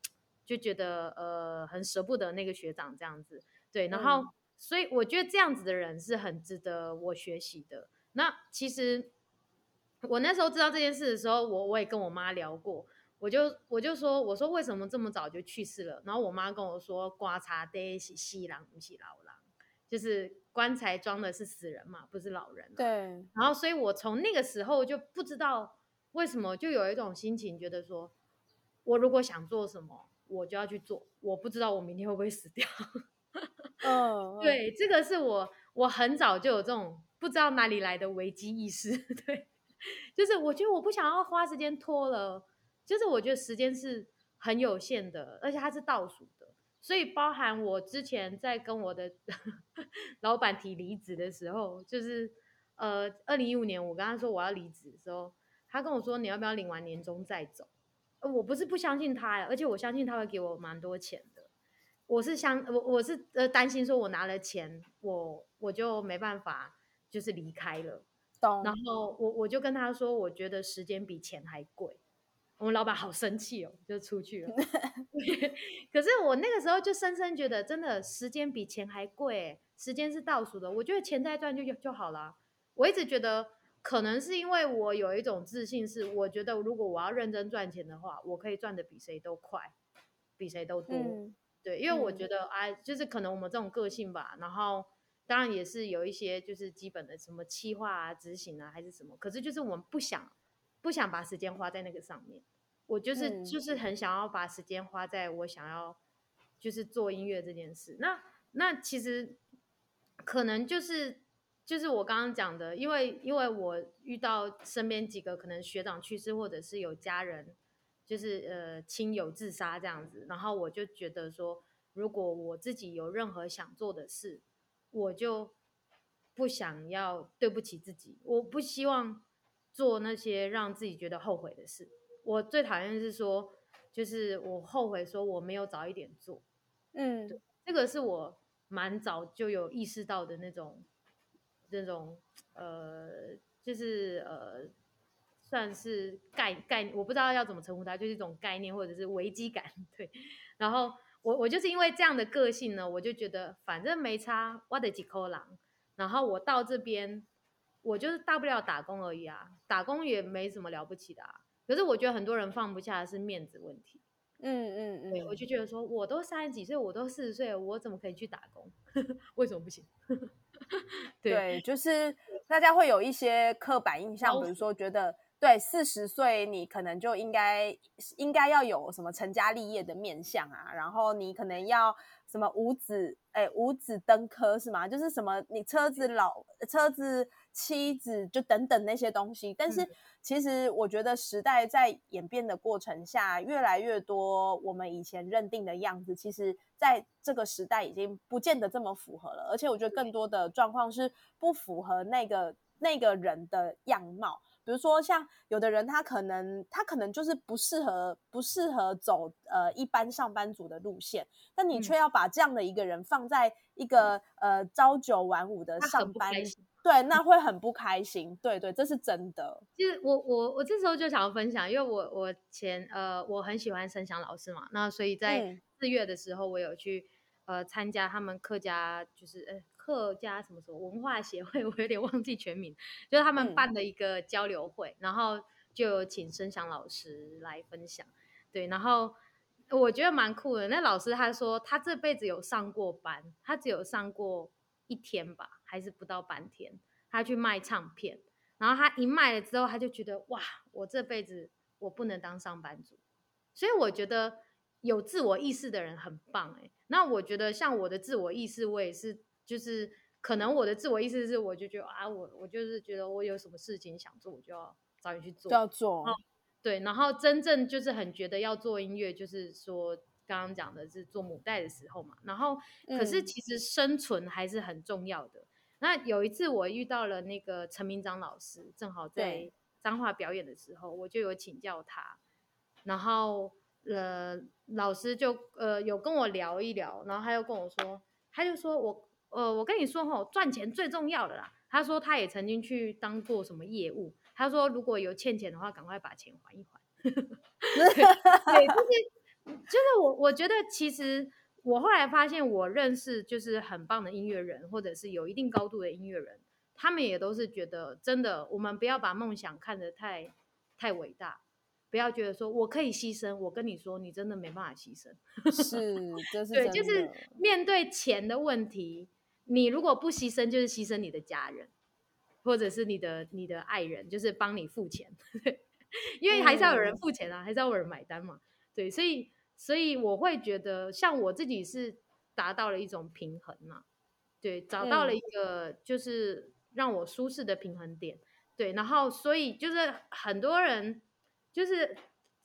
就觉得呃很舍不得那个学长这样子。对，然后所以我觉得这样子的人是很值得我学习的。那其实我那时候知道这件事的时候，我我也跟我妈聊过，我就我就说，我说为什么这么早就去世了？然后我妈跟我说，刮擦得是西郎不是老郎，就是。棺材装的是死人嘛，不是老人。对。然后，所以我从那个时候就不知道为什么，就有一种心情，觉得说，我如果想做什么，我就要去做。我不知道我明天会不会死掉。嗯。对，这个是我我很早就有这种不知道哪里来的危机意识。对。就是我觉得我不想要花时间拖了，就是我觉得时间是很有限的，而且它是倒数。所以包含我之前在跟我的 老板提离职的时候，就是呃，二零一五年我跟他说我要离职的时候，他跟我说你要不要领完年终再走？呃，我不是不相信他呀，而且我相信他会给我蛮多钱的。我是相我我是呃担心说我拿了钱，我我就没办法就是离开了。懂。然后我我就跟他说，我觉得时间比钱还贵。我们老板好生气哦，就出去了。可是我那个时候就深深觉得，真的时间比钱还贵，时间是倒数的。我觉得钱再赚就就好了。我一直觉得，可能是因为我有一种自信，是我觉得如果我要认真赚钱的话，我可以赚的比谁都快，比谁都多。对，因为我觉得啊，就是可能我们这种个性吧。然后当然也是有一些就是基本的什么企划啊、执行啊，还是什么。可是就是我们不想。不想把时间花在那个上面，我就是就是很想要把时间花在我想要就是做音乐这件事。那那其实可能就是就是我刚刚讲的，因为因为我遇到身边几个可能学长去世，或者是有家人就是呃亲友自杀这样子，然后我就觉得说，如果我自己有任何想做的事，我就不想要对不起自己，我不希望。做那些让自己觉得后悔的事，我最讨厌是说，就是我后悔说我没有早一点做。嗯，这个是我蛮早就有意识到的那种，那种呃，就是呃，算是概概，我不知道要怎么称呼它，就是一种概念或者是危机感。对，然后我我就是因为这样的个性呢，我就觉得反正没差，我得几口狼。然后我到这边，我就是大不了打工而已啊，打工也没什么了不起的啊。可是我觉得很多人放不下的是面子问题。嗯嗯嗯，对，我就觉得说，我都三十几岁，我都四十岁了，我怎么可以去打工？为什么不行？对，就是大家会有一些刻板印象，比如说觉得对四十岁你可能就应该应该要有什么成家立业的面相啊，然后你可能要什么五子哎五子登科是吗？就是什么你车子老车子妻子就等等那些东西，但是。其实我觉得时代在演变的过程下，越来越多我们以前认定的样子，其实在这个时代已经不见得这么符合了。而且我觉得更多的状况是不符合那个那个人的样貌。比如说像有的人，他可能他可能就是不适合不适合走呃一般上班族的路线，但你却要把这样的一个人放在一个呃朝九晚五的上班。对，那会很不开心。对对，这是真的。其实我我我这时候就想要分享，因为我我前呃我很喜欢申祥老师嘛，那所以在四月的时候，我有去呃参加他们客家就是呃客家什么什么文化协会，我有点忘记全名，就是他们办的一个交流会，然后就有请申祥老师来分享。对，然后我觉得蛮酷的。那老师他说他这辈子有上过班，他只有上过。一天吧，还是不到半天，他去卖唱片，然后他一卖了之后，他就觉得哇，我这辈子我不能当上班族，所以我觉得有自我意识的人很棒哎。那我觉得像我的自我意识，我也是，就是可能我的自我意识是，我就觉得啊，我我就是觉得我有什么事情想做，我就要早点去做，要做，对。然后真正就是很觉得要做音乐，就是说。刚刚讲的是做母带的时候嘛，然后可是其实生存还是很重要的。那有一次我遇到了那个陈明章老师，正好在彰化表演的时候，我就有请教他，然后呃老师就呃有跟我聊一聊，然后他又跟我说，他就说我呃我跟你说吼，赚钱最重要的啦。他说他也曾经去当过什么业务，他说如果有欠钱的话，赶快把钱还一还。对，就是。就是我，我觉得其实我后来发现，我认识就是很棒的音乐人，或者是有一定高度的音乐人，他们也都是觉得真的，我们不要把梦想看得太太伟大，不要觉得说我可以牺牲。我跟你说，你真的没办法牺牲。是，就是对，就是面对钱的问题，你如果不牺牲，就是牺牲你的家人，或者是你的你的爱人，就是帮你付钱，因为还是要有人付钱啊，还是要有人买单嘛。对，所以所以我会觉得，像我自己是达到了一种平衡嘛，对，找到了一个就是让我舒适的平衡点，对，然后所以就是很多人就是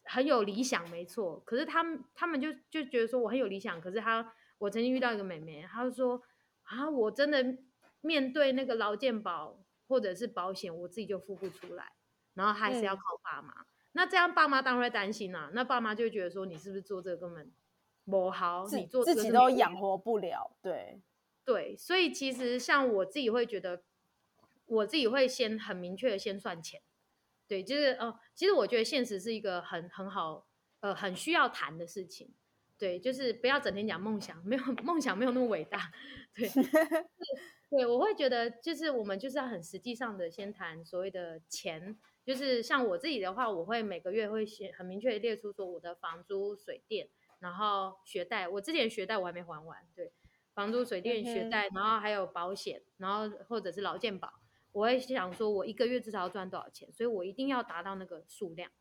很有理想，没错，可是他们他们就就觉得说我很有理想，可是他我曾经遇到一个妹妹，她就说啊，我真的面对那个劳健保或者是保险，我自己就付不出来，然后还是要靠爸妈。那这样爸妈当然会担心啦，那爸妈就觉得说你是不是做这个根本不好，你做自己都养活不了，对。对，所以其实像我自己会觉得，我自己会先很明确的先算钱，对，就是哦，其实我觉得现实是一个很很好呃很需要谈的事情，对，就是不要整天讲梦想，没有梦想没有那么伟大，对，对，我会觉得就是我们就是要很实际上的先谈所谓的钱。就是像我自己的话，我会每个月会写很明确的列出说我的房租、水电，然后学贷。我之前学贷我还没还完，对，房租、水电、学贷，然后还有保险，然后或者是劳健保，我会想说我一个月至少要赚多少钱，所以我一定要达到那个数量，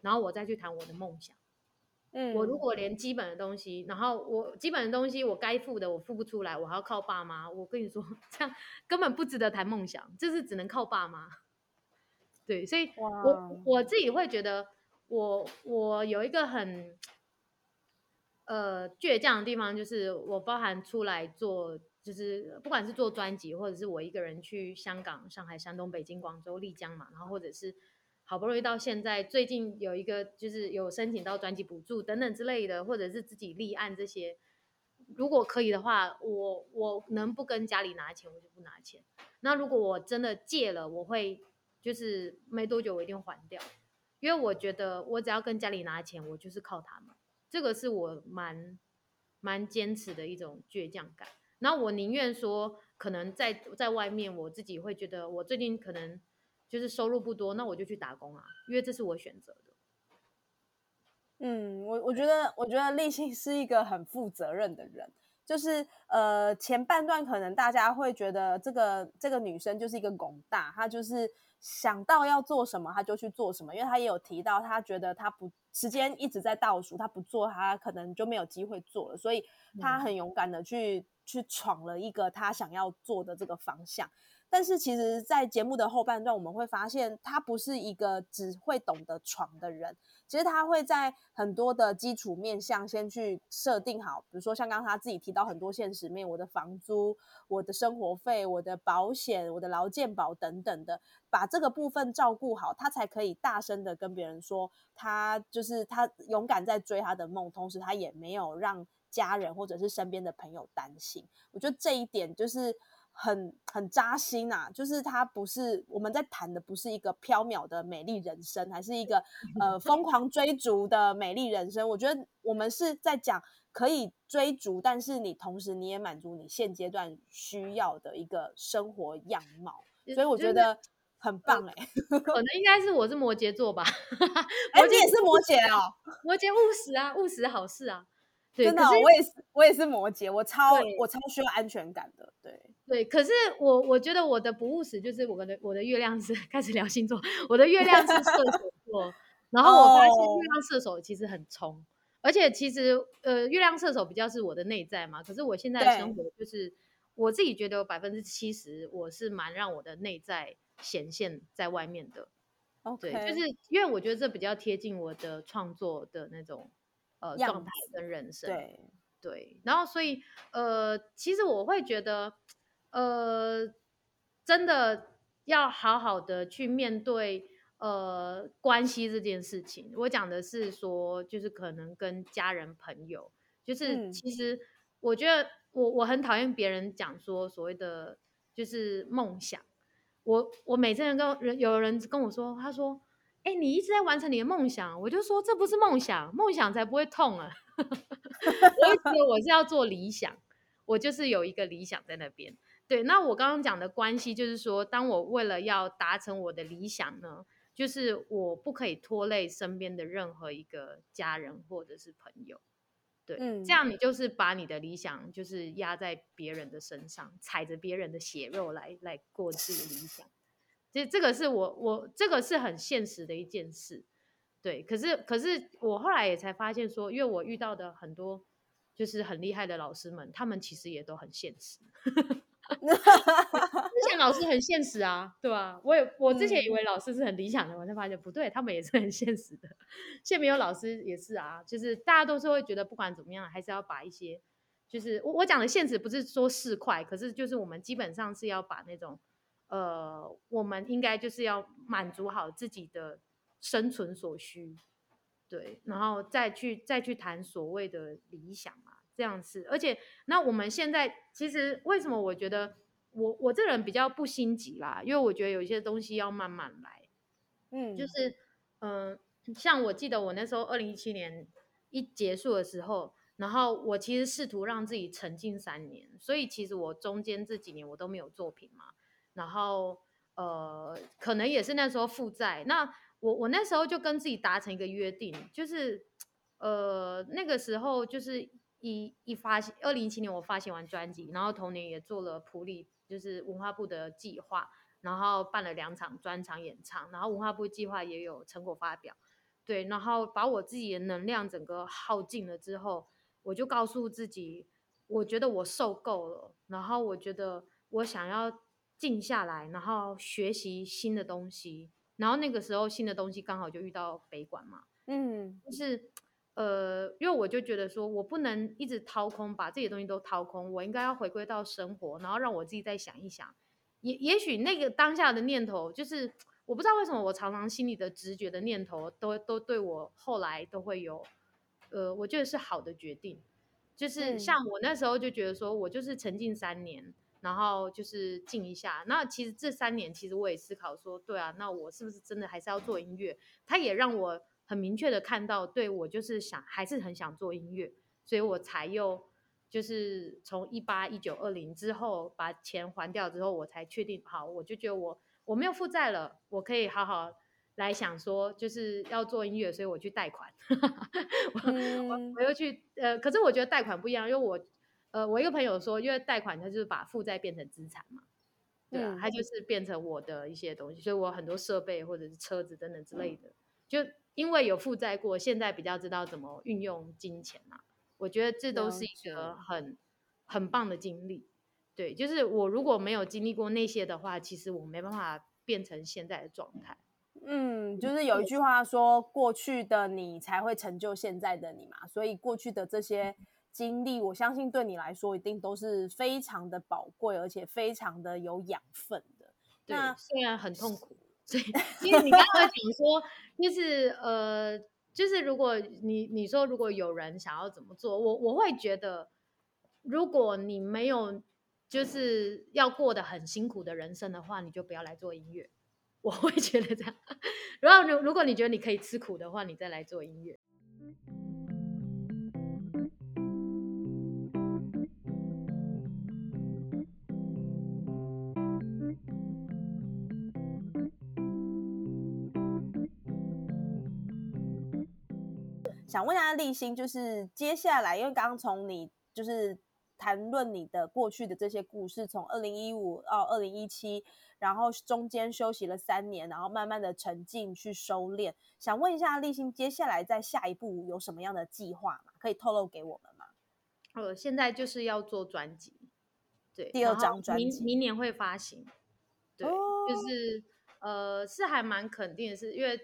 然后我再去谈我的梦想。嗯，我如果连基本的东西，然后我基本的东西我该付的我付不出来，我还要靠爸妈，我跟你说 这样根本不值得谈梦想，就是只能靠爸妈。对，所以我我自己会觉得，我我有一个很呃倔强的地方，就是我包含出来做，就是不管是做专辑，或者是我一个人去香港、上海、山东、北京、广州、丽江嘛，然后或者是好不容易到现在，最近有一个就是有申请到专辑补助等等之类的，或者是自己立案这些，如果可以的话，我我能不跟家里拿钱，我就不拿钱。那如果我真的借了，我会就是没多久我一定还掉，因为我觉得我只要跟家里拿钱，我就是靠他们，这个是我蛮蛮坚持的一种倔强感。然后我宁愿说，可能在在外面，我自己会觉得我最近可能就是收入不多，那我就去打工啊，因为这是我选择的。嗯，我我觉得，我觉得立信是一个很负责任的人。就是呃，前半段可能大家会觉得这个这个女生就是一个拱大，她就是想到要做什么，他就去做什么。因为他也有提到，他觉得他不时间一直在倒数，他不做，他可能就没有机会做了。所以他很勇敢的去去闯了一个他想要做的这个方向。但是其实，在节目的后半段，我们会发现他不是一个只会懂得闯的人。其实他会在很多的基础面向先去设定好，比如说像刚刚他自己提到很多现实面，我的房租、我的生活费、我的保险、我的劳健保等等的，把这个部分照顾好，他才可以大声的跟别人说，他就是他勇敢在追他的梦，同时他也没有让家人或者是身边的朋友担心。我觉得这一点就是。很很扎心呐，就是它不是我们在谈的，不是一个缥缈的美丽人生，还是一个呃疯狂追逐的美丽人生。我觉得我们是在讲可以追逐，但是你同时你也满足你现阶段需要的一个生活样貌，所以我觉得很棒哎。可能应该是我是摩羯座吧，摩羯也是 摩羯哦，摩羯务实啊，务实好事啊。真的，我也是，我也是摩羯，我超我超需要安全感的，对对。可是我我觉得我的不务实就是我的我的月亮是开始聊星座，我的月亮是射手座，然后我发现月亮射手其实很冲，而且其实呃月亮射手比较是我的内在嘛，可是我现在的生活就是我自己觉得百分之七十我是蛮让我的内在显现在外面的，对，就是因为我觉得这比较贴近我的创作的那种。呃，状态跟人生，对对，然后所以呃，其实我会觉得，呃，真的要好好的去面对呃关系这件事情。我讲的是说，就是可能跟家人朋友，就是其实我觉得我我很讨厌别人讲说所谓的就是梦想。我我每次跟人有人跟我说，他说。哎，你一直在完成你的梦想，我就说这不是梦想，梦想才不会痛啊！我觉得我是要做理想，我就是有一个理想在那边。对，那我刚刚讲的关系，就是说，当我为了要达成我的理想呢，就是我不可以拖累身边的任何一个家人或者是朋友。对，这样你就是把你的理想就是压在别人的身上，踩着别人的血肉来来过自己的理想。其实这个是我我这个是很现实的一件事，对。可是可是我后来也才发现说，因为我遇到的很多就是很厉害的老师们，他们其实也都很现实。之前老师很现实啊，对吧？我也我之前以为老师是很理想的，我才发现不对，他们也是很现实的。现在没有老师也是啊，就是大家都是会觉得不管怎么样，还是要把一些就是我我讲的现实不是说市侩，可是就是我们基本上是要把那种。呃，我们应该就是要满足好自己的生存所需，对，然后再去再去谈所谓的理想嘛，这样子。而且，那我们现在其实为什么我觉得我我这人比较不心急啦？因为我觉得有一些东西要慢慢来，嗯，就是嗯，像我记得我那时候二零一七年一结束的时候，然后我其实试图让自己沉浸三年，所以其实我中间这几年我都没有作品嘛。然后，呃，可能也是那时候负债。那我我那时候就跟自己达成一个约定，就是，呃，那个时候就是一一发行，二零一七年我发行完专辑，然后同年也做了普里，就是文化部的计划，然后办了两场专场演唱，然后文化部计划也有成果发表，对，然后把我自己的能量整个耗尽了之后，我就告诉自己，我觉得我受够了，然后我觉得我想要。静下来，然后学习新的东西，然后那个时候新的东西刚好就遇到北管嘛，嗯，就是呃，因为我就觉得说我不能一直掏空，把这些东西都掏空，我应该要回归到生活，然后让我自己再想一想，也也许那个当下的念头就是我不知道为什么我常常心里的直觉的念头都都对我后来都会有，呃，我觉得是好的决定。就是像我那时候就觉得说，我就是沉浸三年，然后就是静一下。那其实这三年，其实我也思考说，对啊，那我是不是真的还是要做音乐？它也让我很明确的看到，对我就是想还是很想做音乐，所以我才又就是从一八一九二零之后把钱还掉之后，我才确定好，我就觉得我我没有负债了，我可以好好。来想说就是要做音乐，所以我去贷款，我我又去呃，可是我觉得贷款不一样，因为我呃，我一个朋友说，因为贷款他就是把负债变成资产嘛，对啊，它就是变成我的一些东西，所以我很多设备或者是车子等等之类的，就因为有负债过，现在比较知道怎么运用金钱嘛，我觉得这都是一个很很棒的经历，对，就是我如果没有经历过那些的话，其实我没办法变成现在的状态。嗯，就是有一句话说，过去的你才会成就现在的你嘛。所以过去的这些经历，我相信对你来说一定都是非常的宝贵，而且非常的有养分的。对，虽然很痛苦。所以，因为你刚刚讲说，就是呃，就是如果你你说如果有人想要怎么做，我我会觉得，如果你没有就是要过得很辛苦的人生的话，你就不要来做音乐。我会觉得这样，然 后如如果你觉得你可以吃苦的话，你再来做音乐。想问一下立新，就是接下来，因为刚刚从你就是谈论你的过去的这些故事，从二零一五到二零一七。然后中间休息了三年，然后慢慢的沉浸去收敛。想问一下立新，接下来在下一步有什么样的计划吗？可以透露给我们吗？呃，现在就是要做专辑，对，第二张专辑，明明年会发行。对，就是呃，是还蛮肯定的，是因为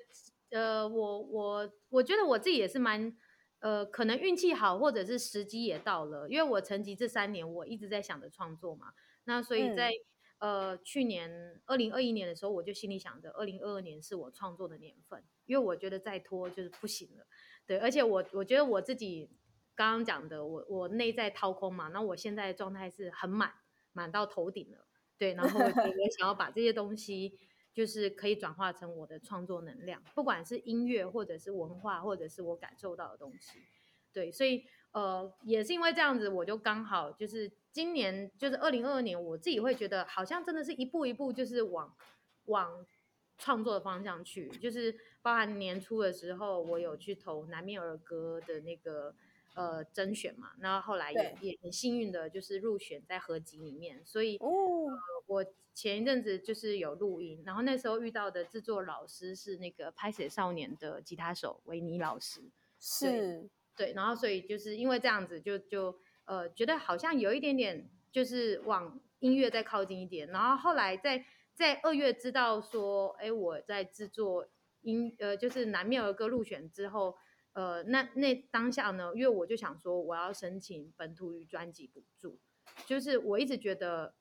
呃，我我我觉得我自己也是蛮呃，可能运气好，或者是时机也到了，因为我成绩这三年，我一直在想着创作嘛，那所以在。呃，去年二零二一年的时候，我就心里想着，二零二二年是我创作的年份，因为我觉得再拖就是不行了。对，而且我我觉得我自己刚刚讲的，我我内在掏空嘛，那我现在状态是很满，满到头顶了。对，然后我也 想要把这些东西，就是可以转化成我的创作能量，不管是音乐，或者是文化，或者是我感受到的东西。对，所以呃，也是因为这样子，我就刚好就是。今年就是二零二二年，我自己会觉得好像真的是一步一步就是往往创作的方向去，就是包含年初的时候，我有去投南面儿歌的那个呃甄选嘛，然后后来也也很幸运的就是入选在合集里面，所以哦，我前一阵子就是有录音，然后那时候遇到的制作老师是那个拍写少年的吉他手维尼老师，是对，然后所以就是因为这样子就就。呃，觉得好像有一点点，就是往音乐再靠近一点。然后后来在在二月知道说，哎，我在制作音，呃，就是南面儿歌入选之后，呃，那那当下呢，因为我就想说，我要申请本土语专辑补助。就是我一直觉得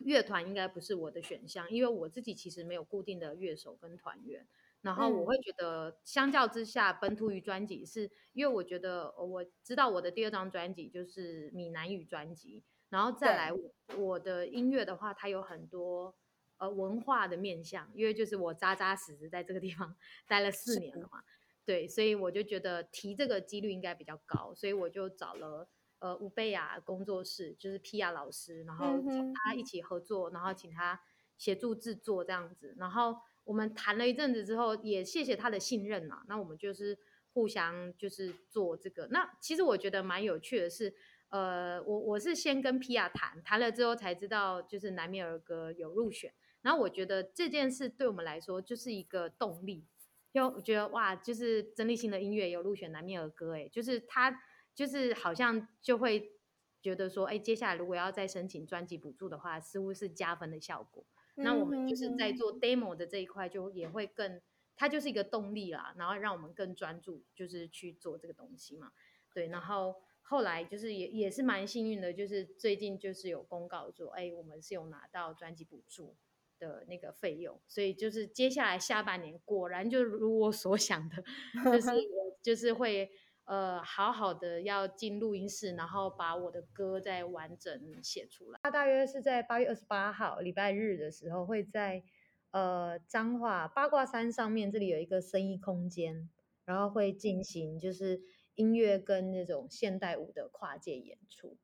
乐团应该不是我的选项，因为我自己其实没有固定的乐手跟团员。然后我会觉得，相较之下，本土语专辑是因为我觉得我知道我的第二张专辑就是闽南语专辑，然后再来我的音乐的话，它有很多呃文化的面向，因为就是我扎扎实实在这个地方 待了四年了嘛，对，所以我就觉得提这个几率应该比较高，所以我就找了呃吴贝雅工作室，就是 P 亚老师，然后请他一起合作，然后请他协助制作这样子，然后。我们谈了一阵子之后，也谢谢他的信任嘛。那我们就是互相就是做这个。那其实我觉得蛮有趣的是，呃，我我是先跟皮亚谈谈了之后才知道，就是南面儿歌有入选。然后我觉得这件事对我们来说就是一个动力，就我觉得哇，就是曾立新的音乐有入选南面儿歌，哎，就是他就是好像就会觉得说，哎，接下来如果要再申请专辑补助的话，似乎是加分的效果。那我们就是在做 demo 的这一块，就也会更，它就是一个动力啦，然后让我们更专注，就是去做这个东西嘛。对，然后后来就是也也是蛮幸运的，就是最近就是有公告说，哎，我们是有拿到专辑补助，的那个费用，所以就是接下来下半年果然就如我所想的，就是 就是会呃好好的要进录音室，然后把我的歌再完整写出来。他大约是在八月二十八号礼拜日的时候，会在呃彰化八卦山上面这里有一个生意空间，然后会进行就是音乐跟那种现代舞的跨界演出。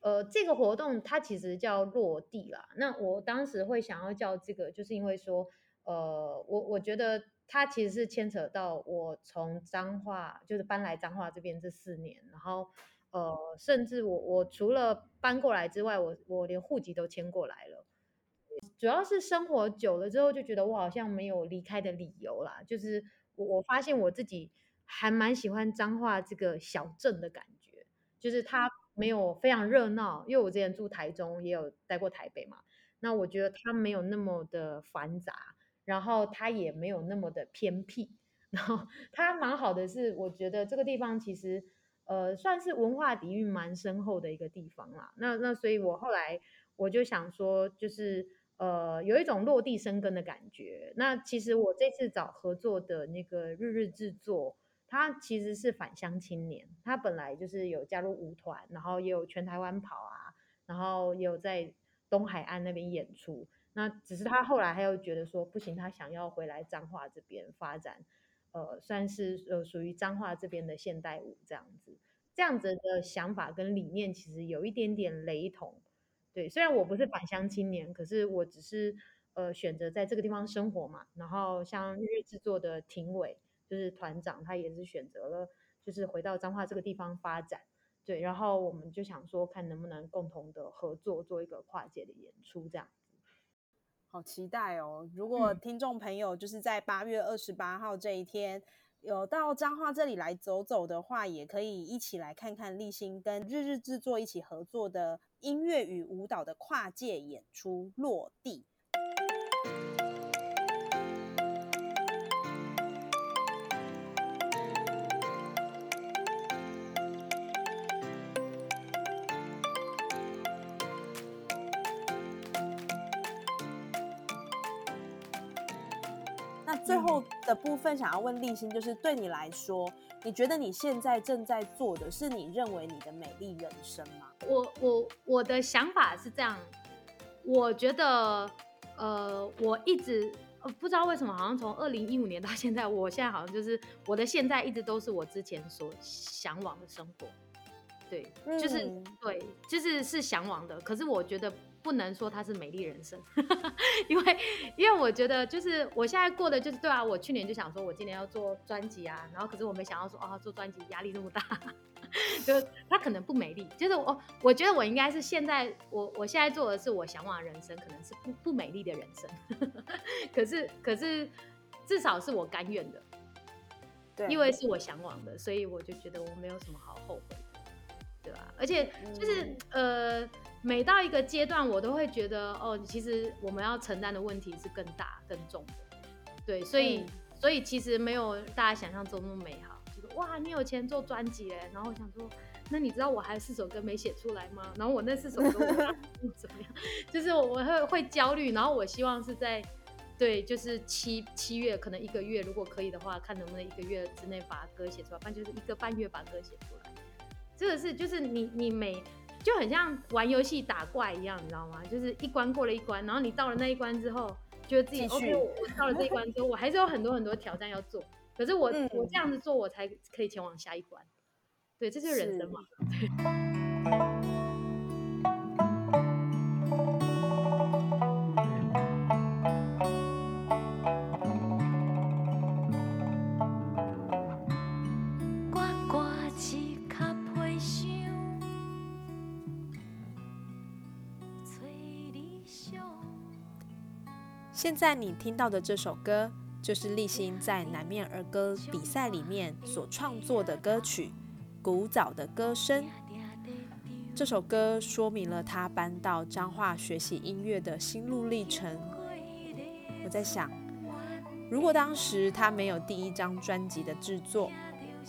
呃，这个活动它其实叫落地啦。那我当时会想要叫这个，就是因为说，呃，我我觉得它其实是牵扯到我从彰化，就是搬来彰化这边这四年，然后呃，甚至我我除了搬过来之外，我我连户籍都迁过来了。主要是生活久了之后，就觉得我好像没有离开的理由啦。就是我我发现我自己还蛮喜欢彰化这个小镇的感觉，就是它。没有非常热闹，因为我之前住台中，也有待过台北嘛。那我觉得它没有那么的繁杂，然后它也没有那么的偏僻，然后它蛮好的是，我觉得这个地方其实呃算是文化底蕴蛮深厚的一个地方啦。那那所以我后来我就想说，就是呃有一种落地生根的感觉。那其实我这次找合作的那个日日制作。他其实是返乡青年，他本来就是有加入舞团，然后也有全台湾跑啊，然后也有在东海岸那边演出。那只是他后来他又觉得说不行，他想要回来彰化这边发展，呃，算是呃属于彰化这边的现代舞这样子。这样子的想法跟理念其实有一点点雷同。对，虽然我不是返乡青年，可是我只是呃选择在这个地方生活嘛。然后像日日制作的庭委。就是团长，他也是选择了，就是回到彰化这个地方发展，对，然后我们就想说，看能不能共同的合作，做一个跨界的演出，这样。好期待哦！如果听众朋友就是在八月二十八号这一天有到彰化这里来走走的话，也可以一起来看看立新跟日日制作一起合作的音乐与舞蹈的跨界演出落地。最后的部分，想要问立新，就是对你来说，你觉得你现在正在做的是你认为你的美丽人生吗？我我我的想法是这样，我觉得，呃，我一直不知道为什么，好像从二零一五年到现在，我现在好像就是我的现在一直都是我之前所向往的生活，对，就是对，就是是向往的，可是我觉得。不能说它是美丽人生，因为因为我觉得就是我现在过的就是对啊，我去年就想说我今年要做专辑啊，然后可是我没想到说啊做专辑压力那么大，就它可能不美丽，就是我我觉得我应该是现在我我现在做的是我向往的人生，可能是不不美丽的人生，可是可是至少是我甘愿的，对，因为是我向往的，所以我就觉得我没有什么好后悔，对吧？而且就是呃。每到一个阶段，我都会觉得哦，其实我们要承担的问题是更大、更重的。对，所以所以其实没有大家想象中那么美好。就是哇，你有钱做专辑哎，然后我想说，那你知道我还有四首歌没写出来吗？然后我那四首歌怎么样？就是我会会焦虑，然后我希望是在对，就是七七月可能一个月，如果可以的话，看能不能一个月之内把歌写出来，不然就是一个半月把歌写出来。这个是就是你你每。就很像玩游戏打怪一样，你知道吗？就是一关过了一关，然后你到了那一关之后，觉得自己 OK，我到了这一关之后，我还是有很多很多挑战要做。可是我我这样子做，我才可以前往下一关。对，这就是人生嘛。现在你听到的这首歌，就是立新在南面儿歌比赛里面所创作的歌曲《古早的歌声》。这首歌说明了他搬到彰化学习音乐的心路历程。我在想，如果当时他没有第一张专辑的制作，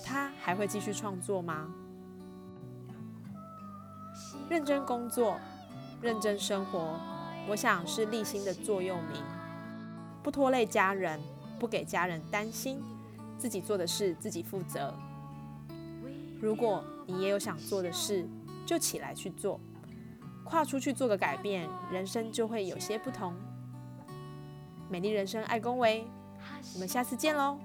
他还会继续创作吗？认真工作，认真生活。我想是立心的座右铭。不拖累家人，不给家人担心，自己做的事自己负责。如果你也有想做的事，就起来去做，跨出去做个改变，人生就会有些不同。美丽人生，爱恭维，我们下次见喽。